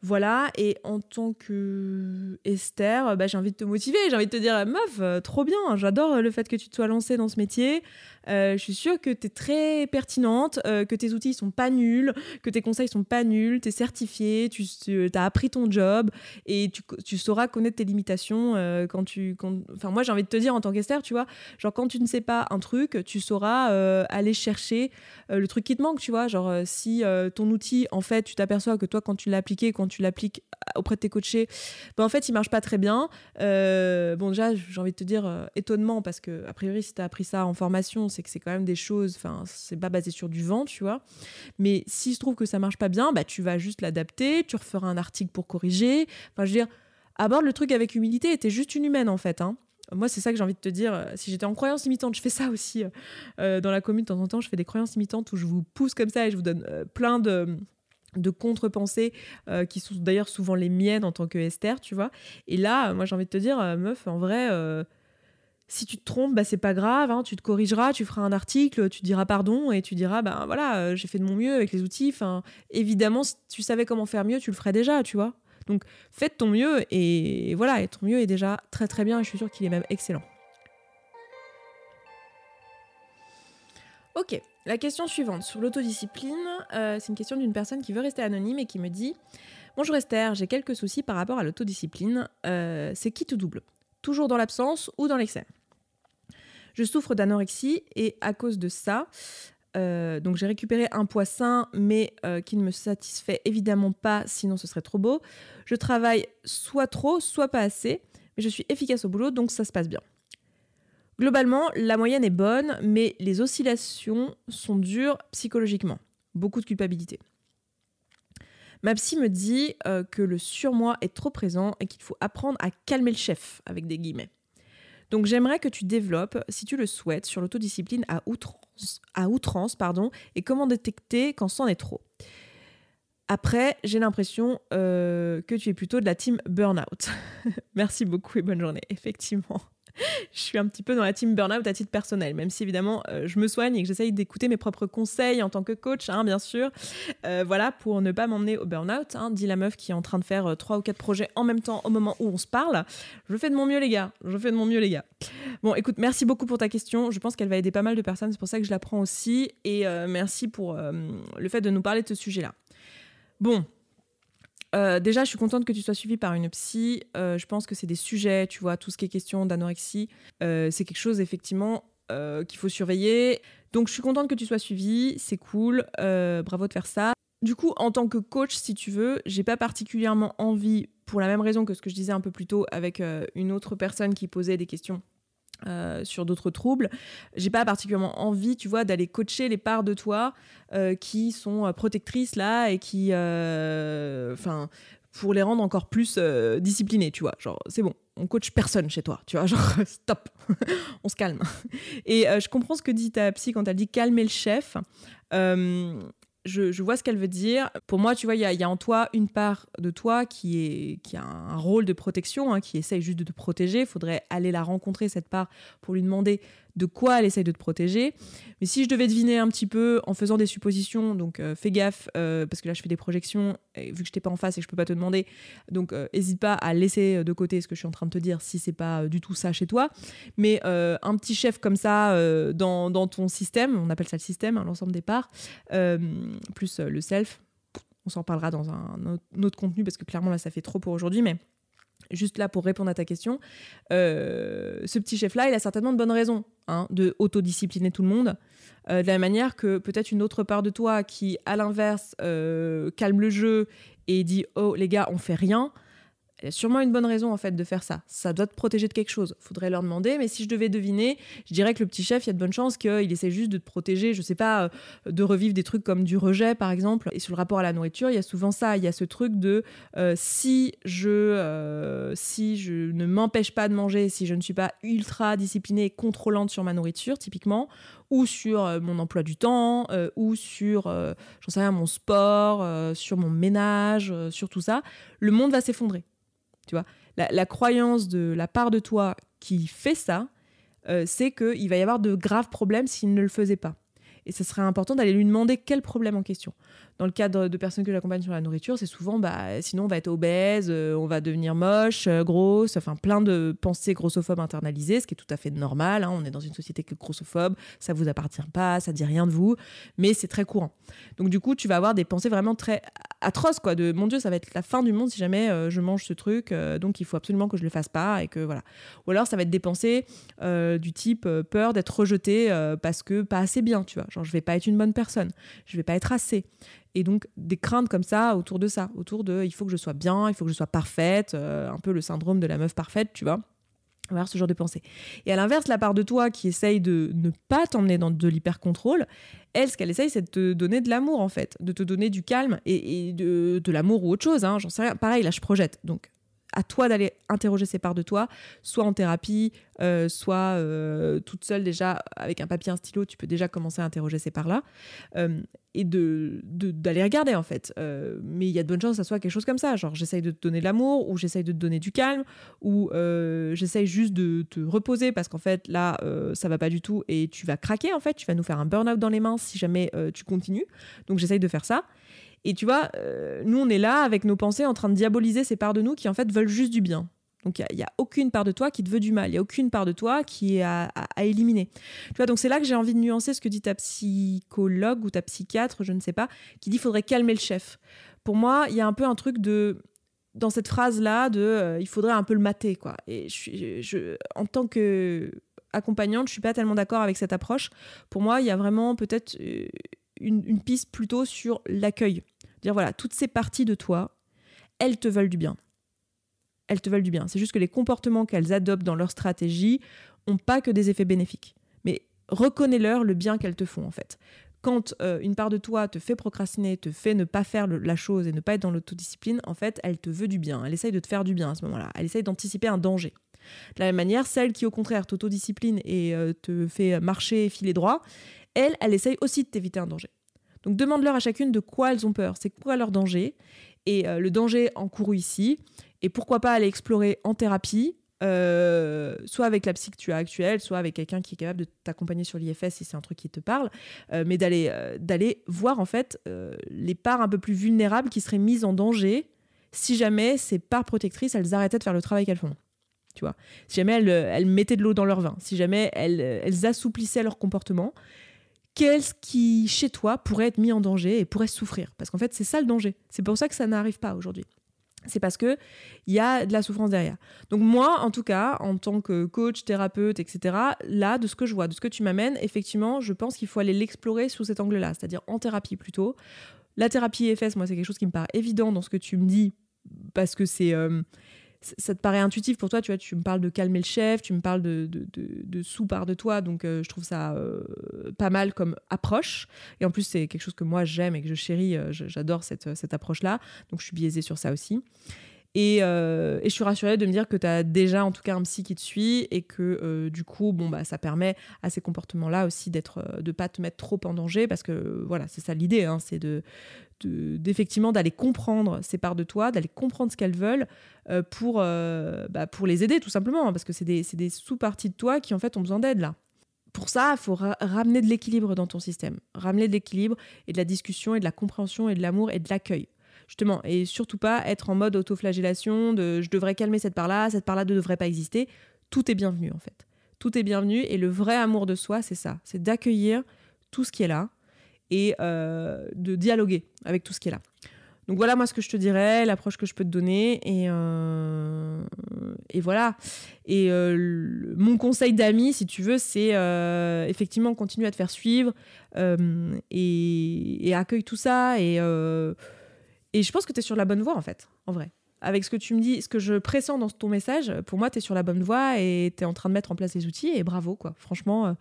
Voilà, et en tant que Esther, bah, j'ai envie de te motiver, j'ai envie de te dire, meuf, euh, trop bien, j'adore le fait que tu te sois lancée dans ce métier. Euh, je suis sûre que tu es très pertinente, euh, que tes outils sont pas nuls, que tes conseils sont pas nuls, tu es certifiée, tu, as appris ton job et tu, sauras connaître tes limitations quand tu. Enfin, moi, j'ai envie de te dire en tant qu'Esther, tu vois, genre quand tu ne sais pas un truc, tu sauras aller chercher le truc qui te manque, tu vois. Genre, si ton outil, en fait, tu t'aperçois que toi, quand tu l'as appliqué, tu l'appliques auprès de tes coachés, ben en fait, il marche pas très bien. Euh, bon, déjà, j'ai envie de te dire euh, étonnement parce que, a priori, si tu as appris ça en formation, c'est que c'est quand même des choses, enfin, c'est pas basé sur du vent, tu vois. Mais s'il se trouve que ça marche pas bien, bah, tu vas juste l'adapter, tu referas un article pour corriger. Enfin, je veux dire, aborde le truc avec humilité, t'es juste une humaine en fait. Hein. Moi, c'est ça que j'ai envie de te dire. Si j'étais en croyance limitante, je fais ça aussi euh, dans la commune de temps en temps. Je fais des croyances limitantes où je vous pousse comme ça et je vous donne plein de de contre-pensées euh, qui sont d'ailleurs souvent les miennes en tant que Esther, tu vois. Et là, moi j'ai envie de te dire, euh, meuf, en vrai, euh, si tu te trompes, bah, c'est pas grave, hein, tu te corrigeras, tu feras un article, tu diras pardon et tu diras, ben voilà, j'ai fait de mon mieux avec les outils. Enfin, évidemment, si tu savais comment faire mieux, tu le ferais déjà, tu vois. Donc, fais de ton mieux et voilà, et ton mieux est déjà très très bien et je suis sûre qu'il est même excellent. Ok, la question suivante sur l'autodiscipline, euh, c'est une question d'une personne qui veut rester anonyme et qui me dit Bonjour Esther, j'ai quelques soucis par rapport à l'autodiscipline. Euh, c'est qui tout double? Toujours dans l'absence ou dans l'excès? Je souffre d'anorexie et à cause de ça, euh, donc j'ai récupéré un poids sain mais qui ne me satisfait évidemment pas, sinon ce serait trop beau. Je travaille soit trop, soit pas assez, mais je suis efficace au boulot donc ça se passe bien. Globalement, la moyenne est bonne, mais les oscillations sont dures psychologiquement. Beaucoup de culpabilité. Ma psy me dit euh, que le surmoi est trop présent et qu'il faut apprendre à calmer le chef, avec des guillemets. Donc j'aimerais que tu développes, si tu le souhaites, sur l'autodiscipline à outrance, pardon, et comment détecter quand c'en est trop. Après, j'ai l'impression euh, que tu es plutôt de la team burnout. Merci beaucoup et bonne journée, effectivement. je suis un petit peu dans la team burnout à titre personnel, même si évidemment euh, je me soigne et que j'essaye d'écouter mes propres conseils en tant que coach, hein, bien sûr. Euh, voilà, pour ne pas m'emmener au burnout, hein, dit la meuf qui est en train de faire euh, trois ou quatre projets en même temps au moment où on se parle. Je fais de mon mieux, les gars. Je fais de mon mieux, les gars. Bon, écoute, merci beaucoup pour ta question. Je pense qu'elle va aider pas mal de personnes. C'est pour ça que je la prends aussi. Et merci pour le fait de nous parler de ce sujet-là. Bon. Euh, déjà, je suis contente que tu sois suivie par une psy. je pense que c'est des sujets, tu vois, tout ce qui est question d'anorexie, c'est quelque chose effectivement qu'il faut surveiller. Donc, je suis contente que tu sois suivie, c'est cool, bravo de faire ça. Du coup, en tant que coach, si tu veux, j'ai pas particulièrement envie, pour la même raison que ce que je disais un peu plus tôt avec une autre personne qui posait des questions euh, sur d'autres troubles. J'ai pas particulièrement envie, tu vois, d'aller coacher les parts de toi euh, qui sont euh, protectrices là et qui, enfin, pour les rendre encore plus disciplinées, tu vois. Genre, c'est bon, on coach personne chez toi, tu vois. Genre, stop, on se calme. Et je comprends ce que dit ta psy quand elle dit calmer le chef je, vois ce qu'elle veut dire. Pour moi, tu vois, il y a, en toi une part de toi qui, a un rôle de protection, hein, qui essaye juste de te protéger. Il faudrait aller la rencontrer, cette part, pour lui demander de quoi elle essaye de te protéger. Mais si je devais deviner un petit peu en faisant des suppositions, donc euh, fais gaffe, euh, parce que là je fais des projections, et vu que je t'ai pas en face et que je peux pas te demander, donc n'hésite euh, pas à laisser de côté ce que je suis en train de te dire si c'est pas du tout ça chez toi. Mais un petit chef comme ça dans, dans, ton système, on appelle ça le système, hein, l'ensemble des parts, plus le self, on s'en parlera dans un autre contenu parce que clairement là ça fait trop pour aujourd'hui, mais juste là pour répondre à ta question, euh, ce petit chef-là, il a certainement de bonnes raisons hein, de autodiscipliner tout le monde, euh, de la manière que peut-être une autre part de toi qui, à l'inverse, euh, calme le jeu et dit Oh les gars, on fait rien, il y a sûrement une bonne raison en fait de faire ça. Ça doit te protéger de quelque chose. Faudrait leur demander. Mais si je devais deviner, je dirais que le petit chef, il y a de bonnes chances qu'il essaie juste de te protéger. Je sais pas, euh, de revivre des trucs comme du rejet par exemple. Et sur le rapport à la nourriture, il y a souvent ça. Il y a ce truc de euh, si je euh, si je ne m'empêche pas de manger, si je ne suis pas ultra disciplinée et contrôlante sur ma nourriture typiquement, ou sur mon emploi du temps, ou sur, j'en sais rien, mon sport, sur mon ménage, sur tout ça, le monde va s'effondrer. La, croyance de la part de toi qui fait ça, euh, c'est qu'il va y avoir de graves problèmes s'il ne le faisait pas. Et ce serait important d'aller lui demander quel problème en question dans le cadre de personnes que j'accompagne sur la nourriture, c'est souvent, bah, sinon on va être obèse, euh, on va devenir moche, euh, grosse, enfin plein de pensées grossophobes internalisées, ce qui est tout à fait normal. Hein. on est dans une société qui grossophobe, ça vous appartient pas, ça dit rien de vous, mais c'est très courant. Donc du coup, tu vas avoir des pensées vraiment très atroces, quoi, de mon Dieu, ça va être la fin du monde si jamais euh, je mange ce truc, donc il faut absolument que je le fasse pas et que voilà. Ou alors ça va être des pensées du type peur d'être rejeté parce que pas assez bien, tu vois, genre je vais pas être une bonne personne, je vais pas être assez et donc des craintes comme ça autour de ça, autour de il faut que je sois bien, il faut que je sois parfaite, euh, un peu le syndrome de la meuf parfaite, tu vois. Avoir ce genre de pensée. Et à l'inverse, la part de toi qui essaye de ne pas t'emmener dans de l'hyper-contrôle, elle, ce qu'elle essaye, c'est de te donner de l'amour, en fait, de te donner du calme et, de, de l'amour ou autre chose. Hein, J'en sais rien. Pareil, là, je projette. Donc, à toi d'aller interroger ces parts de toi, soit en thérapie, euh, soit euh, toute seule déjà avec un papier, un stylo, tu peux déjà commencer à interroger ces parts-là euh, et de d'aller regarder en fait. mais il y a de bonnes chances que ça soit quelque chose comme ça, genre j'essaye de te donner de l'amour ou j'essaye de te donner du calme ou j'essaye juste de te reposer parce qu'en fait là ça va pas du tout et tu vas craquer en fait, tu vas nous faire un burn-out dans les mains si jamais tu continues. Donc j'essaye de faire ça. Et tu vois, euh, nous, on est là avec nos pensées en train de diaboliser ces parts de nous qui, en fait, veulent juste du bien. Donc, il n'y a, aucune part de toi qui te veut du mal. Il n'y a aucune part de toi qui est à, éliminer. Tu vois, donc c'est là que j'ai envie de nuancer ce que dit ta psychologue ou ta psychiatre, je ne sais pas, qui dit qu'il faudrait calmer le chef. Pour moi, il y a un peu un truc de dans cette phrase-là de euh, il faudrait un peu le mater, quoi. Et je, en tant que accompagnante, je suis pas tellement d'accord avec cette approche. Pour moi, il y a vraiment peut-être euh, une, piste plutôt sur l'accueil. Dire voilà, toutes ces parties de toi, elles te veulent du bien. Elles te veulent du bien. C'est juste que les comportements qu'elles adoptent dans leur stratégie ont pas que des effets bénéfiques. Mais reconnais-leur le bien qu'elles te font en fait. Quand euh, une part de toi te fait procrastiner, te fait ne pas faire la chose et ne pas être dans l'autodiscipline, en fait, elle te veut du bien. Elle essaye de te faire du bien à ce moment-là. Elle essaye d'anticiper un danger. De la même manière, celle qui au contraire t'autodiscipline et euh, te fait marcher filer droit, elle, elle essaye aussi de t'éviter un danger. Donc demande-leur à chacune de quoi elles ont peur, c'est quoi leur danger, et euh, le danger encouru ici, et pourquoi pas aller explorer en thérapie, euh, soit avec la psy que tu as actuelle, soit avec quelqu'un qui est capable de t'accompagner sur l'IFS si c'est un truc qui te parle, euh, mais d'aller voir en fait les parts un peu plus vulnérables qui seraient mises en danger si jamais ces parts protectrices elles arrêtaient de faire le travail qu'elles font. Tu vois, si jamais elles, mettaient de l'eau dans leur vin, si jamais elles, elles assouplissaient leur comportement, qu'est-ce qui, chez toi, pourrait être mis en danger et pourrait souffrir Parce qu'en fait, c'est ça le danger. C'est pour ça que ça n'arrive pas aujourd'hui c'est parce que il y a de la souffrance derrière. Donc moi, en tout cas, en tant que coach, thérapeute, etc., là, de ce que je vois, de ce que tu m'amènes, effectivement, je pense qu'il faut aller l'explorer sous cet angle-là, c'est-à-dire en thérapie plutôt. La thérapie EFS, moi, c'est quelque chose qui me paraît évident dans ce que tu me dis, parce que c'est euh, ça te paraît intuitif pour toi, tu vois, tu me parles de calmer le chef, tu me parles de, de, de, sous-part de toi, donc euh, je trouve ça euh, pas mal comme approche. Et en plus, c'est quelque chose que moi j'aime et que je chéris, euh, j'adore cette, cette approche-là, donc je suis biaisée sur ça aussi. Et, et, je suis rassurée de me dire que tu as déjà en tout cas un psy qui te suit et que du coup, bon, bah, ça permet à ces comportements-là aussi d'être, de pas te mettre trop en danger parce que voilà, c'est ça l'idée, hein, c'est de, d'effectivement d'aller comprendre ces parts de toi, d'aller comprendre ce qu'elles veulent euh, pour, euh, bah, pour les aider tout simplement, hein, parce que c'est des, des sous-parties de toi qui en fait ont besoin d'aide là. Pour ça, il faut ramener de l'équilibre dans ton système, ramener de l'équilibre et de la discussion et de la compréhension et de l'amour et de l'accueil. Justement, et surtout pas être en mode autoflagellation de je devrais calmer cette part-là, cette part-là ne devrait pas exister. Tout est bienvenu en fait. Tout est bienvenu et le vrai amour de soi, c'est ça, c'est d'accueillir tout ce qui est là, et euh, de dialoguer avec tout ce qui est là. Donc voilà moi ce que je te dirais, l'approche que je peux te donner et, euh, voilà. Et euh, mon conseil d'ami, si tu veux, c'est effectivement continuer à te faire suivre et, et, accueille tout ça et, et je pense que tu es sur la bonne voie en fait, en vrai. Avec ce que tu me dis, ce que je pressens dans ton message, pour moi, tu es sur la bonne voie et tu es en train de mettre en place les outils et bravo quoi. Franchement,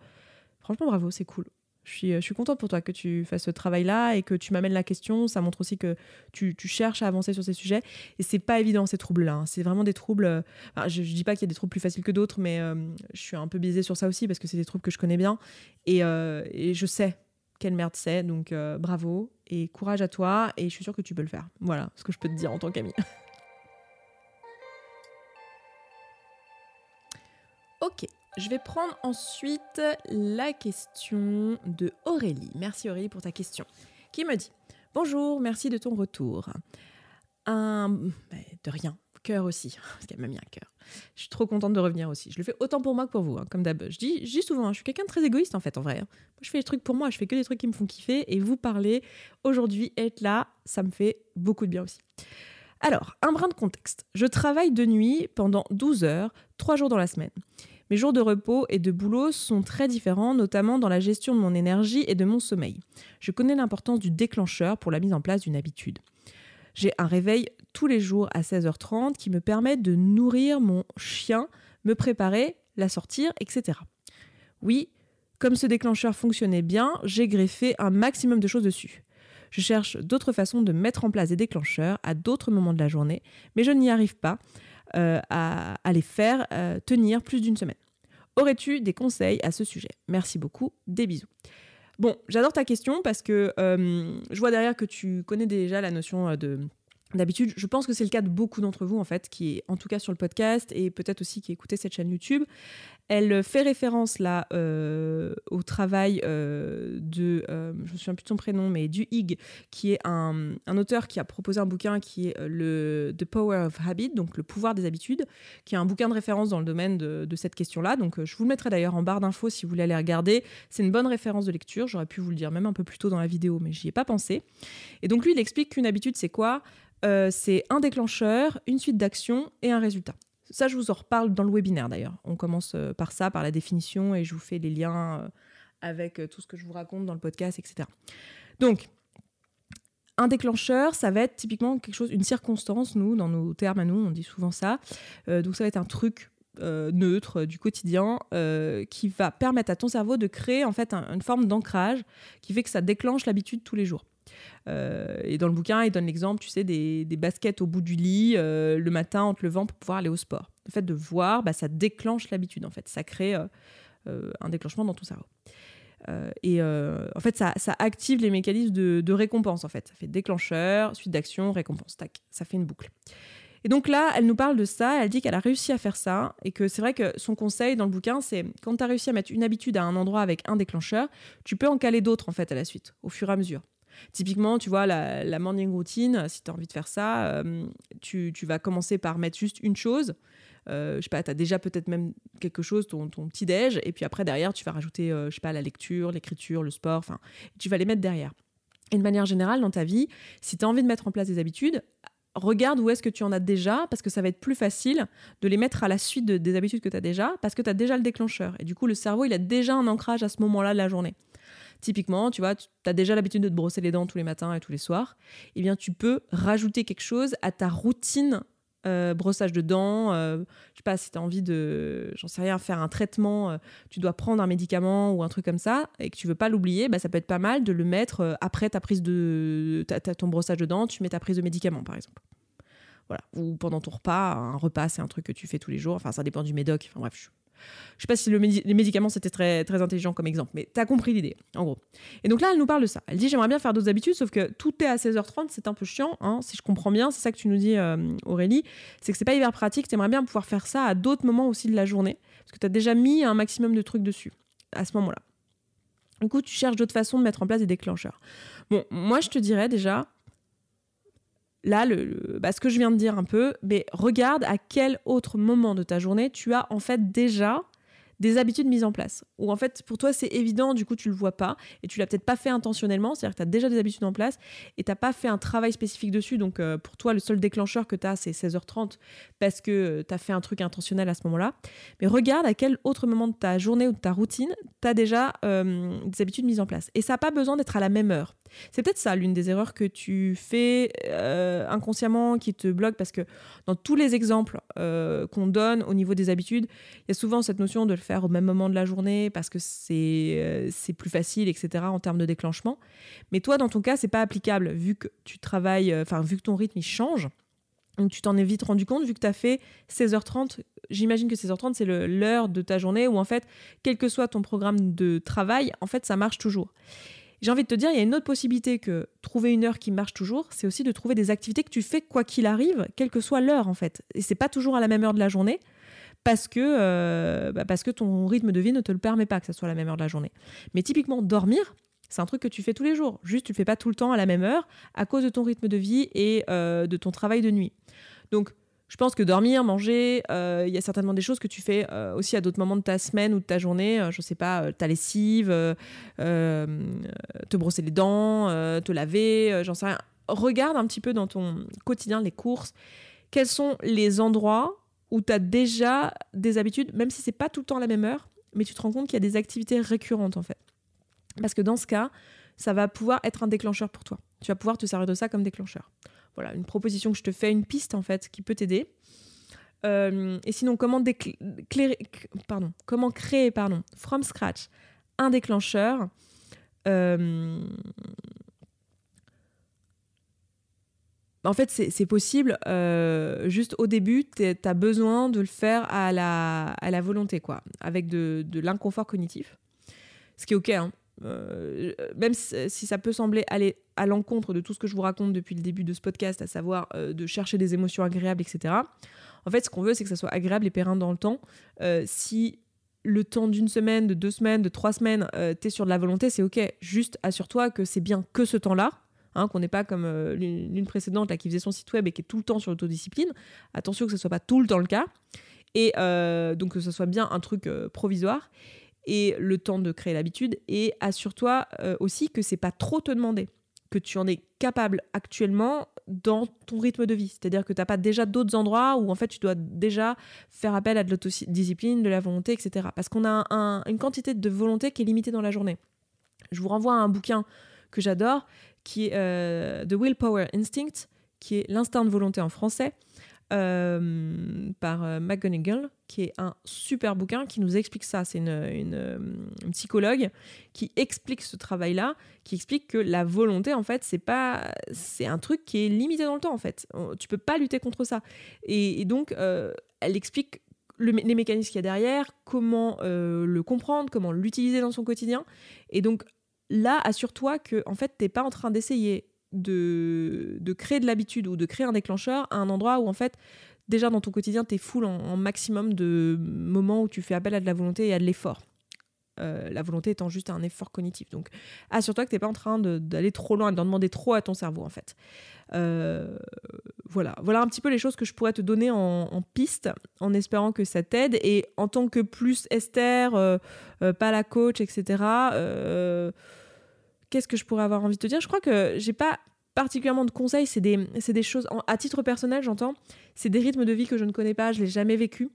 franchement bravo, c'est cool. Je suis, je suis contente pour toi que tu fasses ce travail-là et que tu m'amènes la question. Ça montre aussi que tu, tu, cherches à avancer sur ces sujets. Et c'est pas évident, ces troubles-là. Hein. C'est vraiment des troubles. Euh, je, je, dis pas qu'il y a des troubles plus faciles que d'autres, mais euh, je suis un peu biaisée sur ça aussi parce que c'est des troubles que je connais bien. Et, euh, et je sais quelle merde c'est. Donc bravo et courage à toi. Et je suis sûre que tu peux le faire. Voilà ce que je peux te dire en tant qu'amie. ok. Je vais prendre ensuite la question de Aurélie. Merci Aurélie pour ta question. Qui me dit Bonjour, merci de ton retour. Un. De rien. Cœur aussi, parce qu'elle m'a mis un cœur. Je suis trop contente de revenir aussi. Je le fais autant pour moi que pour vous, hein, comme d'hab. Je dis, souvent, hein, je suis quelqu'un de très égoïste en fait, en vrai. Hein. Moi, je fais les trucs pour moi, je fais que des trucs qui me font kiffer. Et vous parler aujourd'hui, être là, ça me fait beaucoup de bien aussi. Alors, un brin de contexte. Je travaille de nuit pendant 12 heures, 3 jours dans la semaine. Mes jours de repos et de boulot sont très différents, notamment dans la gestion de mon énergie et de mon sommeil. Je connais l'importance du déclencheur pour la mise en place d'une habitude. J'ai un réveil tous les jours à 16h30 qui me permet de nourrir mon chien, me préparer, la sortir, etc. Oui, comme ce déclencheur fonctionnait bien, j'ai greffé un maximum de choses dessus. Je cherche d'autres façons de mettre en place des déclencheurs à d'autres moments de la journée, mais je n'y arrive pas euh, à, les faire euh, tenir plus d'une semaine. Aurais-tu des conseils à ce sujet? Merci beaucoup, des bisous. Bon, j'adore ta question parce que euh, je vois derrière que tu connais déjà la notion de D'habitude, je pense que c'est le cas de beaucoup d'entre vous, en fait, qui est en tout cas sur le podcast et peut-être aussi qui écoutez cette chaîne YouTube. Elle fait référence là euh, au travail euh, de, euh, je me souviens plus de son prénom, mais du Hig, qui est un, auteur qui a proposé un bouquin qui est le The Power of Habit, donc le pouvoir des habitudes, qui est un bouquin de référence dans le domaine de, de cette question-là. Donc je vous le mettrai d'ailleurs en barre d'infos si vous voulez aller regarder. C'est une bonne référence de lecture. J'aurais pu vous le dire même un peu plus tôt dans la vidéo, mais j'y ai pas pensé. Et donc lui, il explique qu'une habitude, c'est quoi? Euh, c'est un déclencheur, une suite d'actions et un résultat. Ça, je vous en reparle dans le webinaire d'ailleurs. On commence euh, par ça, par la définition, et je vous fais les liens euh, avec tout ce que je vous raconte dans le podcast, etc. Donc, un déclencheur, ça va être typiquement quelque chose, une circonstance, nous, dans nos termes à nous, on dit souvent ça. donc, ça va être un truc neutre du quotidien qui va permettre à ton cerveau de créer en fait une forme d'ancrage qui fait que ça déclenche l'habitude tous les jours. Euh, et dans le bouquin, il donne l'exemple, tu sais, des, baskets au bout du lit euh, le matin en te levant pour pouvoir aller au sport. Le fait de voir, bah, ça déclenche l'habitude, en fait. Ça crée euh, un déclenchement dans ton cerveau. et en fait, ça, active les mécanismes de, récompense, en fait. Ça fait déclencheur, suite d'action, récompense. Tac, ça fait une boucle. Et donc là, elle nous parle de ça, elle dit qu'elle a réussi à faire ça, et que c'est vrai que son conseil dans le bouquin, c'est quand tu as réussi à mettre une habitude à un endroit avec un déclencheur, tu peux en caler d'autres en fait à la suite, au fur et à mesure. Typiquement, tu vois, la, morning routine, si tu as envie de faire ça, euh, tu, vas commencer par mettre juste une chose. euh, je sais pas, tu as déjà peut-être même quelque chose, ton, ton petit déj, et puis après derrière, tu vas rajouter, euh, je sais pas, la lecture, l'écriture, le sport, enfin, tu vas les mettre derrière. Et de manière générale, dans ta vie, si tu as envie de mettre en place des habitudes, regarde où est-ce que tu en as déjà, parce que ça va être plus facile de les mettre à la suite des habitudes que tu as déjà, parce que tu as déjà le déclencheur. Et du coup, le cerveau, il a déjà un ancrage à ce moment-là de la journée. Typiquement, tu vois, tu as déjà l'habitude de te brosser les dents tous les matins et tous les soirs. Eh bien, tu peux rajouter quelque chose à ta routine euh, brossage de dents, euh, je sais pas si tu as envie de, j'en sais rien, faire un traitement, euh, tu dois prendre un médicament ou un truc comme ça et que tu veux pas l'oublier, bah, ça peut être pas mal de le mettre après ta prise de ton brossage de dents, tu mets ta prise de médicament par exemple. Voilà, ou pendant ton repas, un repas c'est un truc que tu fais tous les jours, enfin ça dépend du médoc, enfin bref, je je sais pas si le les médicaments c'était très, très intelligent comme exemple, mais tu as compris l'idée, en gros. Et donc là, elle nous parle de ça. Elle dit J'aimerais bien faire d'autres habitudes, sauf que tout est à 16h30, c'est un peu chiant, hein, si je comprends bien. C'est ça que tu nous dis, euh, Aurélie. C'est que c'est pas hyper pratique. Tu aimerais bien pouvoir faire ça à d'autres moments aussi de la journée, parce que tu as déjà mis un maximum de trucs dessus à ce moment-là. Du coup, tu cherches d'autres façons de mettre en place des déclencheurs. Bon, moi, je te dirais déjà, là, le, bah, ce que je viens de dire un peu, mais regarde à quel autre moment de ta journée tu as en fait déjà des habitudes mises en place. Ou en fait, pour toi, c'est évident, du coup, tu le vois pas et tu l'as peut-être pas fait intentionnellement, c'est-à-dire que tu as déjà des habitudes en place et tu n'as pas fait un travail spécifique dessus. Donc, euh, pour toi, le seul déclencheur que tu as, c'est 16h30 parce que euh, tu as fait un truc intentionnel à ce moment-là. Mais regarde à quel autre moment de ta journée ou de ta routine tu as déjà euh, des habitudes mises en place. Et ça n'a pas besoin d'être à la même heure. C'est peut-être ça l'une des erreurs que tu fais inconsciemment qui te bloque parce que dans tous les exemples qu'on donne au niveau des habitudes, il y a souvent cette notion de le faire au même moment de la journée parce que c'est euh, c'est plus facile, etc. en termes de déclenchement. Mais toi, dans ton cas, c'est pas applicable vu que tu travailles, euh, enfin, vu que ton rythme change. Donc tu t'en es vite rendu compte vu que tu as fait 16h30. J'imagine que 16h30, c'est l'heure de ta journée où en fait, quel que soit ton programme de travail, en fait, ça marche toujours. J'ai envie de te dire, il y a une autre possibilité que trouver une heure qui marche toujours, c'est aussi de trouver des activités que tu fais quoi qu'il arrive, quelle que soit l'heure en fait. Et c'est pas toujours à la même heure de la journée parce que, euh, bah, parce que ton rythme de vie ne te le permet pas que ce soit à la même heure de la journée. Mais typiquement, dormir, c'est un truc que tu fais tous les jours. Juste, tu le fais pas tout le temps à la même heure à cause de ton rythme de vie et euh, de ton travail de nuit. Donc, je pense que dormir, manger, euh, il y a certainement des choses que tu fais aussi à d'autres moments de ta semaine ou de ta journée. je sais pas, ta lessive, te brosser les dents, te laver, j'en sais rien. Regarde un petit peu dans ton quotidien les courses. Quels sont les endroits où tu as déjà des habitudes, même si c'est pas tout le temps la même heure, mais tu te rends compte qu'il y a des activités récurrentes en fait. Parce que dans ce cas, ça va pouvoir être un déclencheur pour toi. Tu vas pouvoir te servir de ça comme déclencheur. Voilà, une proposition que je te fais, une piste en fait qui peut t'aider. Euh, et sinon, comment, pardon, créer pardon, from scratch un déclencheur euh, En fait, c'est possible. Euh, juste au début, tu as besoin de le faire à la, volonté, quoi, avec de, de l'inconfort cognitif. Ce qui est OK. Hein. Euh, même si ça peut sembler aller à l'encontre de tout ce que je vous raconte depuis le début de ce podcast, à savoir euh, de chercher des émotions agréables, etc. En fait, ce qu'on veut, c'est que ça soit agréable et pérenne dans le temps. si le temps d'une semaine, de deux semaines, de trois semaines, tu es sur de la volonté, c'est OK. Juste assure-toi que c'est bien que ce temps-là Hein, qu'on n'est pas comme euh, l'une précédente là, qui faisait son site web et qui est tout le temps sur l'autodiscipline. Attention que ce soit pas tout le temps le cas. Et euh, donc que ce soit bien un truc euh, provisoire et le temps de créer l'habitude. Et assure-toi aussi que c'est pas trop te demander, que tu en es capable actuellement dans ton rythme de vie. C'est-à-dire que tu n'as pas déjà d'autres endroits où en fait tu dois déjà faire appel à de l'autodiscipline, de la volonté, etc. Parce qu'on a une quantité de volonté qui est limitée dans la journée. Je vous renvoie à un bouquin que j'adore, qui est euh, The Willpower Instinct, qui est l'instinct de volonté en français, euh, par euh, McGonigal, qui est un super bouquin qui nous explique ça. C'est une, psychologue qui explique ce travail-là, qui explique que la volonté, en fait, c'est pas, c'est un truc qui est limité dans le temps, en fait. Tu peux pas lutter contre ça. Et, donc, elle explique les mécanismes qu'il y a derrière, comment le comprendre, comment l'utiliser dans son quotidien. Et donc, là, assure-toi que en fait, t'es pas en train d'essayer de, de créer de l'habitude ou de créer un déclencheur à un endroit où en fait, déjà dans ton quotidien, tu es full en, maximum de moments où tu fais appel à de la volonté et à de l'effort. la volonté étant juste un effort cognitif. Donc assure-toi que tu n'es pas en train d'aller trop loin, d'en demander trop à ton cerveau en fait. voilà. voilà un petit peu les choses que je pourrais te donner en, piste, en espérant que ça t'aide. Et en tant que plus Esther, pas la coach, etc., qu'est-ce que je pourrais avoir envie de te dire? Je crois que j'ai pas particulièrement de conseils, c'est des, des, choses, à titre personnel j'entends, c'est des rythmes de vie que je ne connais pas, je l'ai jamais vécu.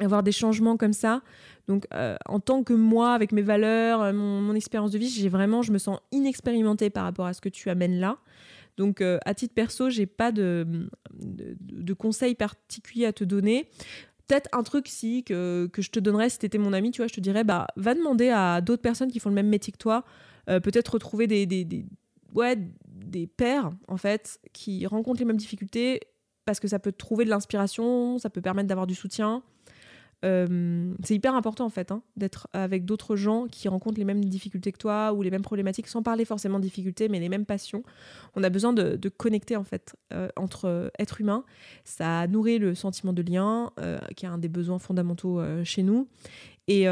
Avoir des changements comme ça. Donc, euh, en tant que moi, avec mes valeurs, euh, mon, expérience de vie, j'ai vraiment, je me sens inexpérimentée par rapport à ce que tu amènes là. Donc, euh, à titre perso, j'ai pas de, de, conseils particuliers à te donner. Peut-être un truc si que, que je te donnerais si tu étais mon ami, tu vois, je te dirais, bah, va demander à d'autres personnes qui font le même métier que toi, peut-être retrouver des, des, ouais, des pères, en fait, qui rencontrent les mêmes difficultés parce que ça peut trouver de l'inspiration, ça peut permettre d'avoir du soutien. Euh, c'est hyper important en fait hein, d'être avec d'autres gens qui rencontrent les mêmes difficultés que toi ou les mêmes problématiques, sans parler forcément de difficultés, mais les mêmes passions. On a besoin de, connecter en fait euh, entre êtres humains. Ça nourrit le sentiment de lien, euh, qui est un des besoins fondamentaux chez nous, et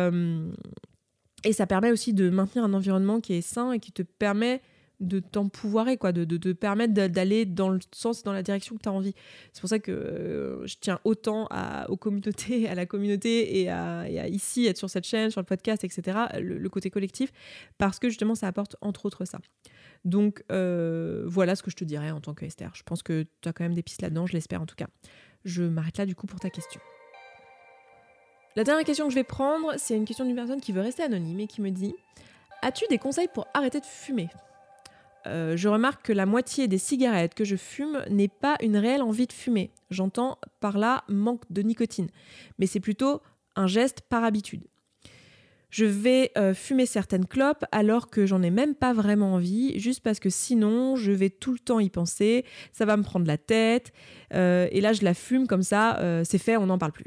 et ça permet aussi de maintenir un environnement qui est sain et qui te permet de t'empouvoirer, quoi, de, te permettre d'aller dans le sens, dans la direction que tu as envie. C'est pour ça que euh, je tiens autant à, aux communautés, à la communauté et à, ici, être sur cette chaîne, sur le podcast, etc., le, côté collectif, parce que justement, ça apporte entre autres ça. Donc, euh, voilà ce que je te dirais en tant que Esther. Je pense que tu as quand même des pistes là-dedans, je l'espère en tout cas. Je m'arrête là du coup pour ta question. La dernière question que je vais prendre, c'est une question d'une personne qui veut rester anonyme et qui me dit As-tu des conseils pour arrêter de fumer? Euh, je remarque que la moitié des cigarettes que je fume n'est pas une réelle envie de fumer. J'entends par là manque de nicotine. Mais c'est plutôt un geste par habitude. Je vais euh, fumer certaines clopes alors que j'en ai même pas vraiment envie, juste parce que sinon je vais tout le temps y penser, ça va me prendre la tête, euh, et là je la fume comme ça, c'est fait, on n'en parle plus.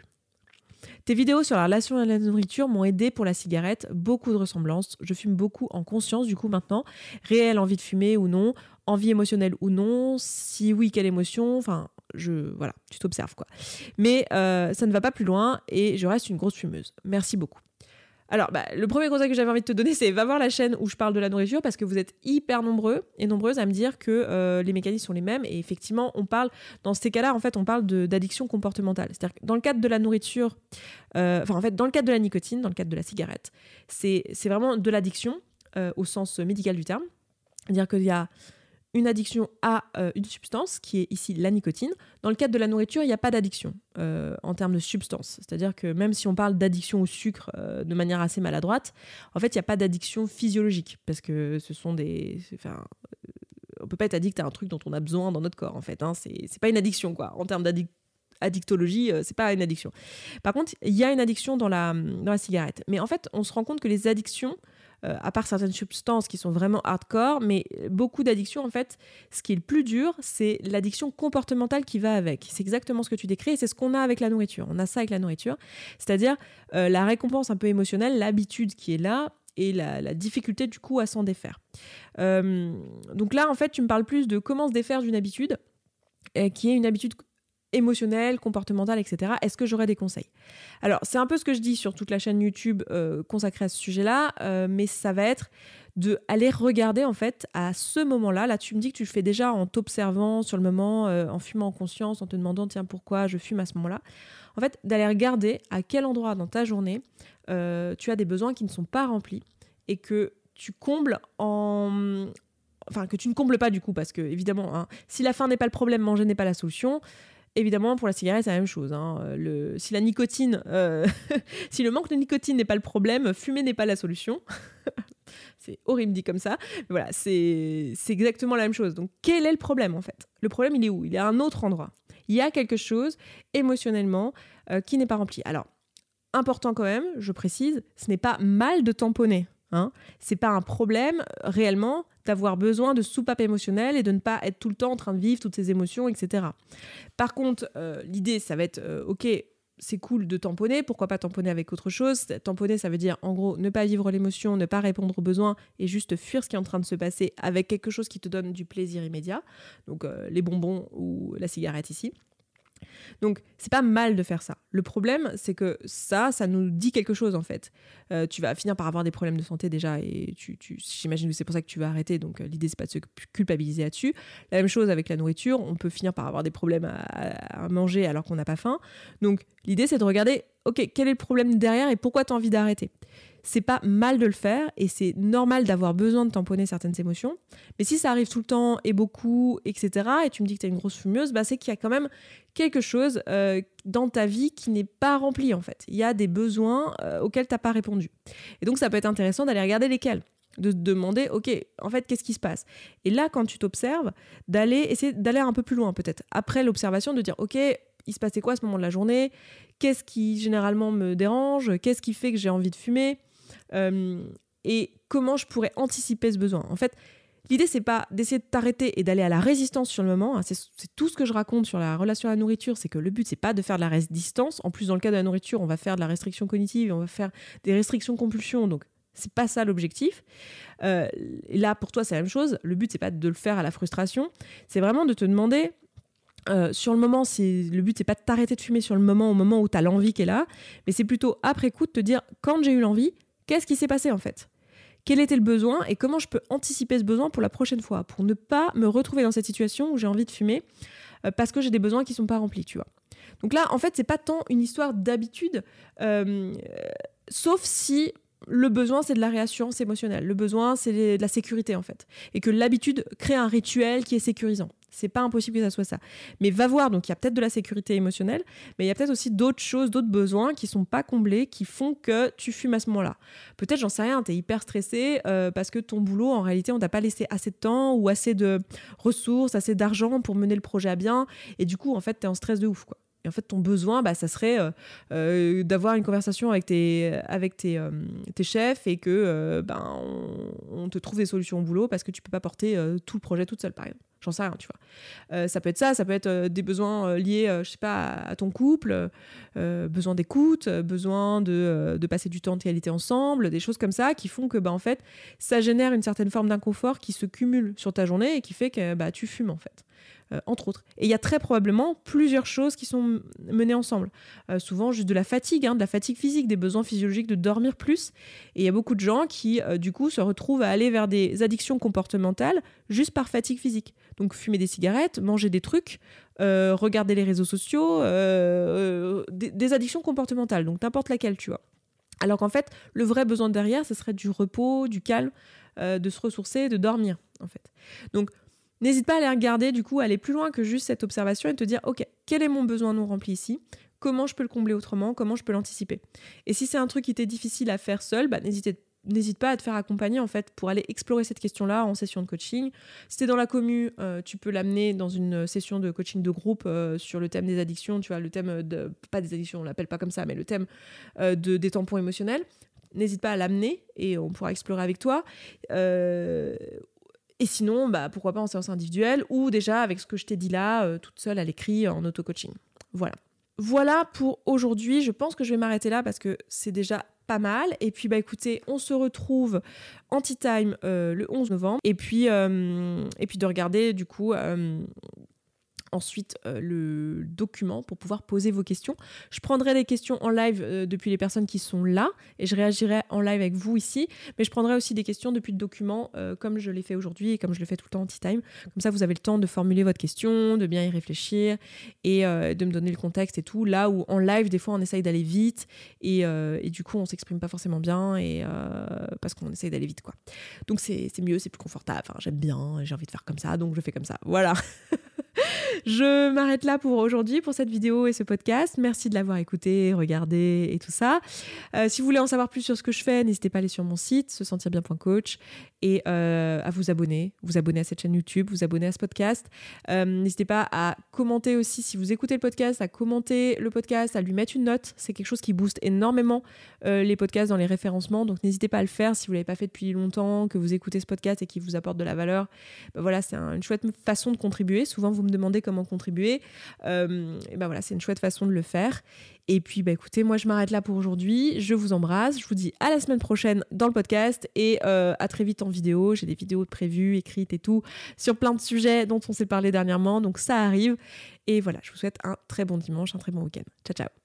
Tes vidéos sur la relation à la nourriture m'ont aidé pour la cigarette, beaucoup de ressemblances. Je fume beaucoup en conscience du coup maintenant. Réelle envie de fumer ou non, envie émotionnelle ou non, si oui, quelle émotion, enfin, je voilà, tu t'observes quoi. Mais euh, ça ne va pas plus loin et je reste une grosse fumeuse. Merci beaucoup. Alors, bah, le premier conseil que j'avais envie de te donner, c'est va voir la chaîne où je parle de la nourriture parce que vous êtes hyper nombreux et nombreuses à me dire que euh, les mécanismes sont les mêmes. Et effectivement, on parle, dans ces cas-là, en fait, on parle d'addiction comportementale. C'est-à-dire que dans le cadre de la nourriture, euh, enfin, en fait, dans le cadre de la nicotine, dans le cadre de la cigarette, c'est vraiment de l'addiction euh, au sens médical du terme. C'est-à-dire qu'il y a une addiction à euh, une substance, qui est ici la nicotine. Dans le cadre de la nourriture, il n'y a pas d'addiction euh, en termes de substance. C'est-à-dire que même si on parle d'addiction au sucre euh, de manière assez maladroite, en fait, il n'y a pas d'addiction physiologique, parce que ce sont des... Enfin, on peut pas être addict à un truc dont on a besoin dans notre corps, en fait. Hein. C'est pas une addiction, quoi. En termes d'addictologie, c'est pas une addiction. Par contre, il y a une addiction dans la, dans la cigarette. Mais en fait, on se rend compte que les addictions euh, à part certaines substances qui sont vraiment hardcore, mais beaucoup d'addictions, en fait, ce qui est le plus dur, c'est l'addiction comportementale qui va avec. C'est exactement ce que tu décris et c'est ce qu'on a avec la nourriture. On a ça avec la nourriture, c'est-à-dire euh, la récompense un peu émotionnelle, l'habitude qui est là, et la, difficulté du coup à s'en défaire. Euh, donc là, en fait, tu me parles plus de comment se défaire d'une habitude, qui est une habitude émotionnel, comportemental, etc. Est-ce que j'aurais des conseils? Alors, c'est un peu ce que je dis sur toute la chaîne YouTube euh, consacrée à ce sujet-là, euh, mais ça va être de regarder en fait à ce moment-là. Là, tu me dis que tu le fais déjà en t'observant sur le moment, euh, en fumant en conscience, en te demandant tiens pourquoi je fume à ce moment-là. En fait, d'aller regarder à quel endroit dans ta journée tu as des besoins qui ne sont pas remplis et que tu combles en, enfin que tu ne combles pas du coup parce que évidemment hein, si la faim n'est pas le problème manger n'est pas la solution Évidemment, pour la cigarette, c'est la même chose. Hein. Le, si la nicotine, euh, si le manque de nicotine n'est pas le problème, fumer n'est pas la solution. c'est horrible dit comme ça. Voilà, c'est exactement la même chose. Donc, quel est le problème en fait? Le problème, il est où? Il est à un autre endroit. Il y a quelque chose émotionnellement euh, qui n'est pas rempli. Alors, important quand même, je précise, ce n'est pas mal de tamponner. Hein. C'est pas un problème réellement d'avoir besoin de soupape émotionnelle et de ne pas être tout le temps en train de vivre toutes ces émotions, etc. Par contre, euh, l'idée, ça va être, euh, ok, c'est cool de tamponner, pourquoi pas tamponner avec autre chose? Tamponner, ça veut dire en gros ne pas vivre l'émotion, ne pas répondre aux besoins et juste fuir ce qui est en train de se passer avec quelque chose qui te donne du plaisir immédiat, donc euh, les bonbons ou la cigarette ici. Donc, c'est pas mal de faire ça. Le problème, c'est que ça, ça nous dit quelque chose en fait. Euh, tu vas finir par avoir des problèmes de santé déjà, et tu, j'imagine que c'est pour ça que tu vas arrêter. Donc, euh, l'idée, c'est pas de se culpabiliser là-dessus. La même chose avec la nourriture, on peut finir par avoir des problèmes à, manger alors qu'on n'a pas faim. Donc, l'idée, c'est de regarder, ok, quel est le problème derrière et pourquoi tu as envie d'arrêter? C'est pas mal de le faire et c'est normal d'avoir besoin de tamponner certaines émotions. Mais si ça arrive tout le temps et beaucoup, etc., et tu me dis que tu es une grosse fumeuse, bah c'est qu'il y a quand même quelque chose euh, dans ta vie qui n'est pas rempli en fait. Il y a des besoins euh, auxquels tu n'as pas répondu. Et donc ça peut être intéressant d'aller regarder lesquels de te demander, ok, en fait, qu'est-ce qui se passe? Et là, quand tu t'observes, d'aller essayer d'aller un peu plus loin, peut-être. Après l'observation, de dire, ok, il se passait quoi à ce moment de la journée? Qu'est-ce qui généralement me dérange? Qu'est-ce qui fait que j'ai envie de fumer? Et comment je pourrais anticiper ce besoin? En fait, l'idée c'est pas d'essayer de t'arrêter et d'aller à la résistance sur le moment. Hein. C'est tout ce que je raconte sur la relation à la nourriture, c'est que le but c'est pas de faire de la résistance. En plus, dans le cas de la nourriture, on va faire de la restriction cognitive, on va faire des restrictions compulsion. Donc c'est pas ça l'objectif. Euh, là, pour toi, c'est la même chose. Le but, c'est pas de le faire à la frustration. C'est vraiment de te demander, euh, sur le moment, le but, c'est pas de t'arrêter de fumer sur le moment, au moment où tu as l'envie qui est là, mais c'est plutôt après coup de te dire, quand j'ai eu l'envie, Qu'est-ce qui s'est passé en fait? Quel était le besoin et comment je peux anticiper ce besoin pour la prochaine fois, pour ne pas me retrouver dans cette situation où j'ai envie de fumer euh, parce que j'ai des besoins qui sont pas remplis, tu vois? Donc là, en fait, c'est pas tant une histoire d'habitude, euh, sauf si le besoin, c'est de la réassurance émotionnelle. Le besoin, c'est de la sécurité, en fait. Et que l'habitude crée un rituel qui est sécurisant. C'est pas impossible que ça soit ça. Mais va voir, donc il y a peut-être de la sécurité émotionnelle, mais il y a peut-être aussi d'autres choses, d'autres besoins qui sont pas comblés, qui font que tu fumes à ce moment-là. Peut-être, j'en sais rien, tu es hyper stressé euh, parce que ton boulot, en réalité, on t'a pas laissé assez de temps ou assez de ressources, assez d'argent pour mener le projet à bien. Et du coup, en fait, tu es en stress de ouf, quoi. Et en fait, ton besoin, bah, ça serait euh, euh, d'avoir une conversation avec tes, avec tes, tes chefs et que ben, on, te trouve des solutions au boulot parce que tu peux pas porter tout le projet toute seule, par exemple. J'en tu vois. Euh, ça peut être ça, ça peut être euh, des besoins euh, liés, je sais pas, à, ton couple, besoin d'écoute, besoin de, de, passer du temps de qualité ensemble, des choses comme ça qui font que, bah, en fait, ça génère une certaine forme d'inconfort qui se cumule sur ta journée et qui fait que bah, tu fumes, en fait. Euh, entre autres. Et il y a très probablement plusieurs choses qui sont menées ensemble. Euh, souvent juste de la fatigue, hein, de la fatigue physique, des besoins physiologiques de dormir plus. Et il y a beaucoup de gens qui, euh, du coup, se retrouvent à aller vers des addictions comportementales juste par fatigue physique. Donc fumer des cigarettes, manger des trucs, regarder les réseaux sociaux, des, des addictions comportementales, donc n'importe laquelle, tu vois. Alors qu'en fait, le vrai besoin derrière, ce serait du repos, du calme, de se ressourcer, de dormir, en fait. Donc, N'hésite pas à aller regarder, du coup, aller plus loin que juste cette observation et te dire, OK, quel est mon besoin non rempli ici? Comment je peux le combler autrement? Comment je peux l'anticiper? Et si c'est un truc qui t'est difficile à faire seul, bah, n'hésite pas à te faire accompagner en fait pour aller explorer cette question-là en session de coaching. Si es dans la commu, euh, tu peux l'amener dans une session de coaching de groupe euh, sur le thème des addictions, tu vois, le thème de, pas des addictions, on l'appelle pas comme ça, mais le thème euh, de, des tampons émotionnels. N'hésite pas à l'amener et on pourra explorer avec toi. Et sinon, bah, pourquoi pas en séance individuelle ou déjà avec ce que je t'ai dit là, euh, toute seule à l'écrit en auto-coaching. Voilà. Voilà pour aujourd'hui. Je pense que je vais m'arrêter là parce que c'est déjà pas mal. Et puis, bah écoutez, on se retrouve anti-time euh, le 11 novembre. Et puis, euh, et puis de regarder du coup ensuite euh, le document pour pouvoir poser vos questions. Je prendrai les questions en live euh, depuis les personnes qui sont là et je réagirai en live avec vous ici, mais je prendrai aussi des questions depuis le document euh, comme je l'ai fait aujourd'hui et comme je le fais tout le temps anti-time. Comme ça, vous avez le temps de formuler votre question, de bien y réfléchir et de me donner le contexte et tout. Là où en live, des fois, on essaye d'aller vite et, et, du coup, on s'exprime pas forcément bien et parce qu'on essaye d'aller vite, quoi. Donc c'est mieux, c'est plus confortable. J'aime bien, j'ai envie de faire comme ça, donc je fais comme ça. Voilà. Je m'arrête là pour aujourd'hui, pour cette vidéo et ce podcast. Merci de l'avoir écouté, regardé et tout ça. Euh, si vous voulez en savoir plus sur ce que je fais, n'hésitez pas à aller sur mon site, se sentir bien.coach et euh, à vous abonner, vous abonner à cette chaîne YouTube, vous abonner à ce podcast. Euh, n'hésitez pas à commenter aussi si vous écoutez le podcast, à commenter le podcast, à lui mettre une note. C'est quelque chose qui booste énormément les podcasts dans les référencements. Donc n'hésitez pas à le faire si vous ne l'avez pas fait depuis longtemps, que vous écoutez ce podcast et qui vous apporte de la valeur. Ben voilà, c'est une chouette façon de contribuer. Souvent vous me demandez comment contribuer, euh, ben voilà, c'est une chouette façon de le faire. Et puis, bah, écoutez, moi, je m'arrête là pour aujourd'hui. Je vous embrasse. Je vous dis à la semaine prochaine dans le podcast et euh, à très vite en vidéo. J'ai des vidéos prévues, écrites et tout, sur plein de sujets dont on s'est parlé dernièrement. Donc, ça arrive. Et voilà, je vous souhaite un très bon dimanche, un très bon week-end. Ciao, ciao.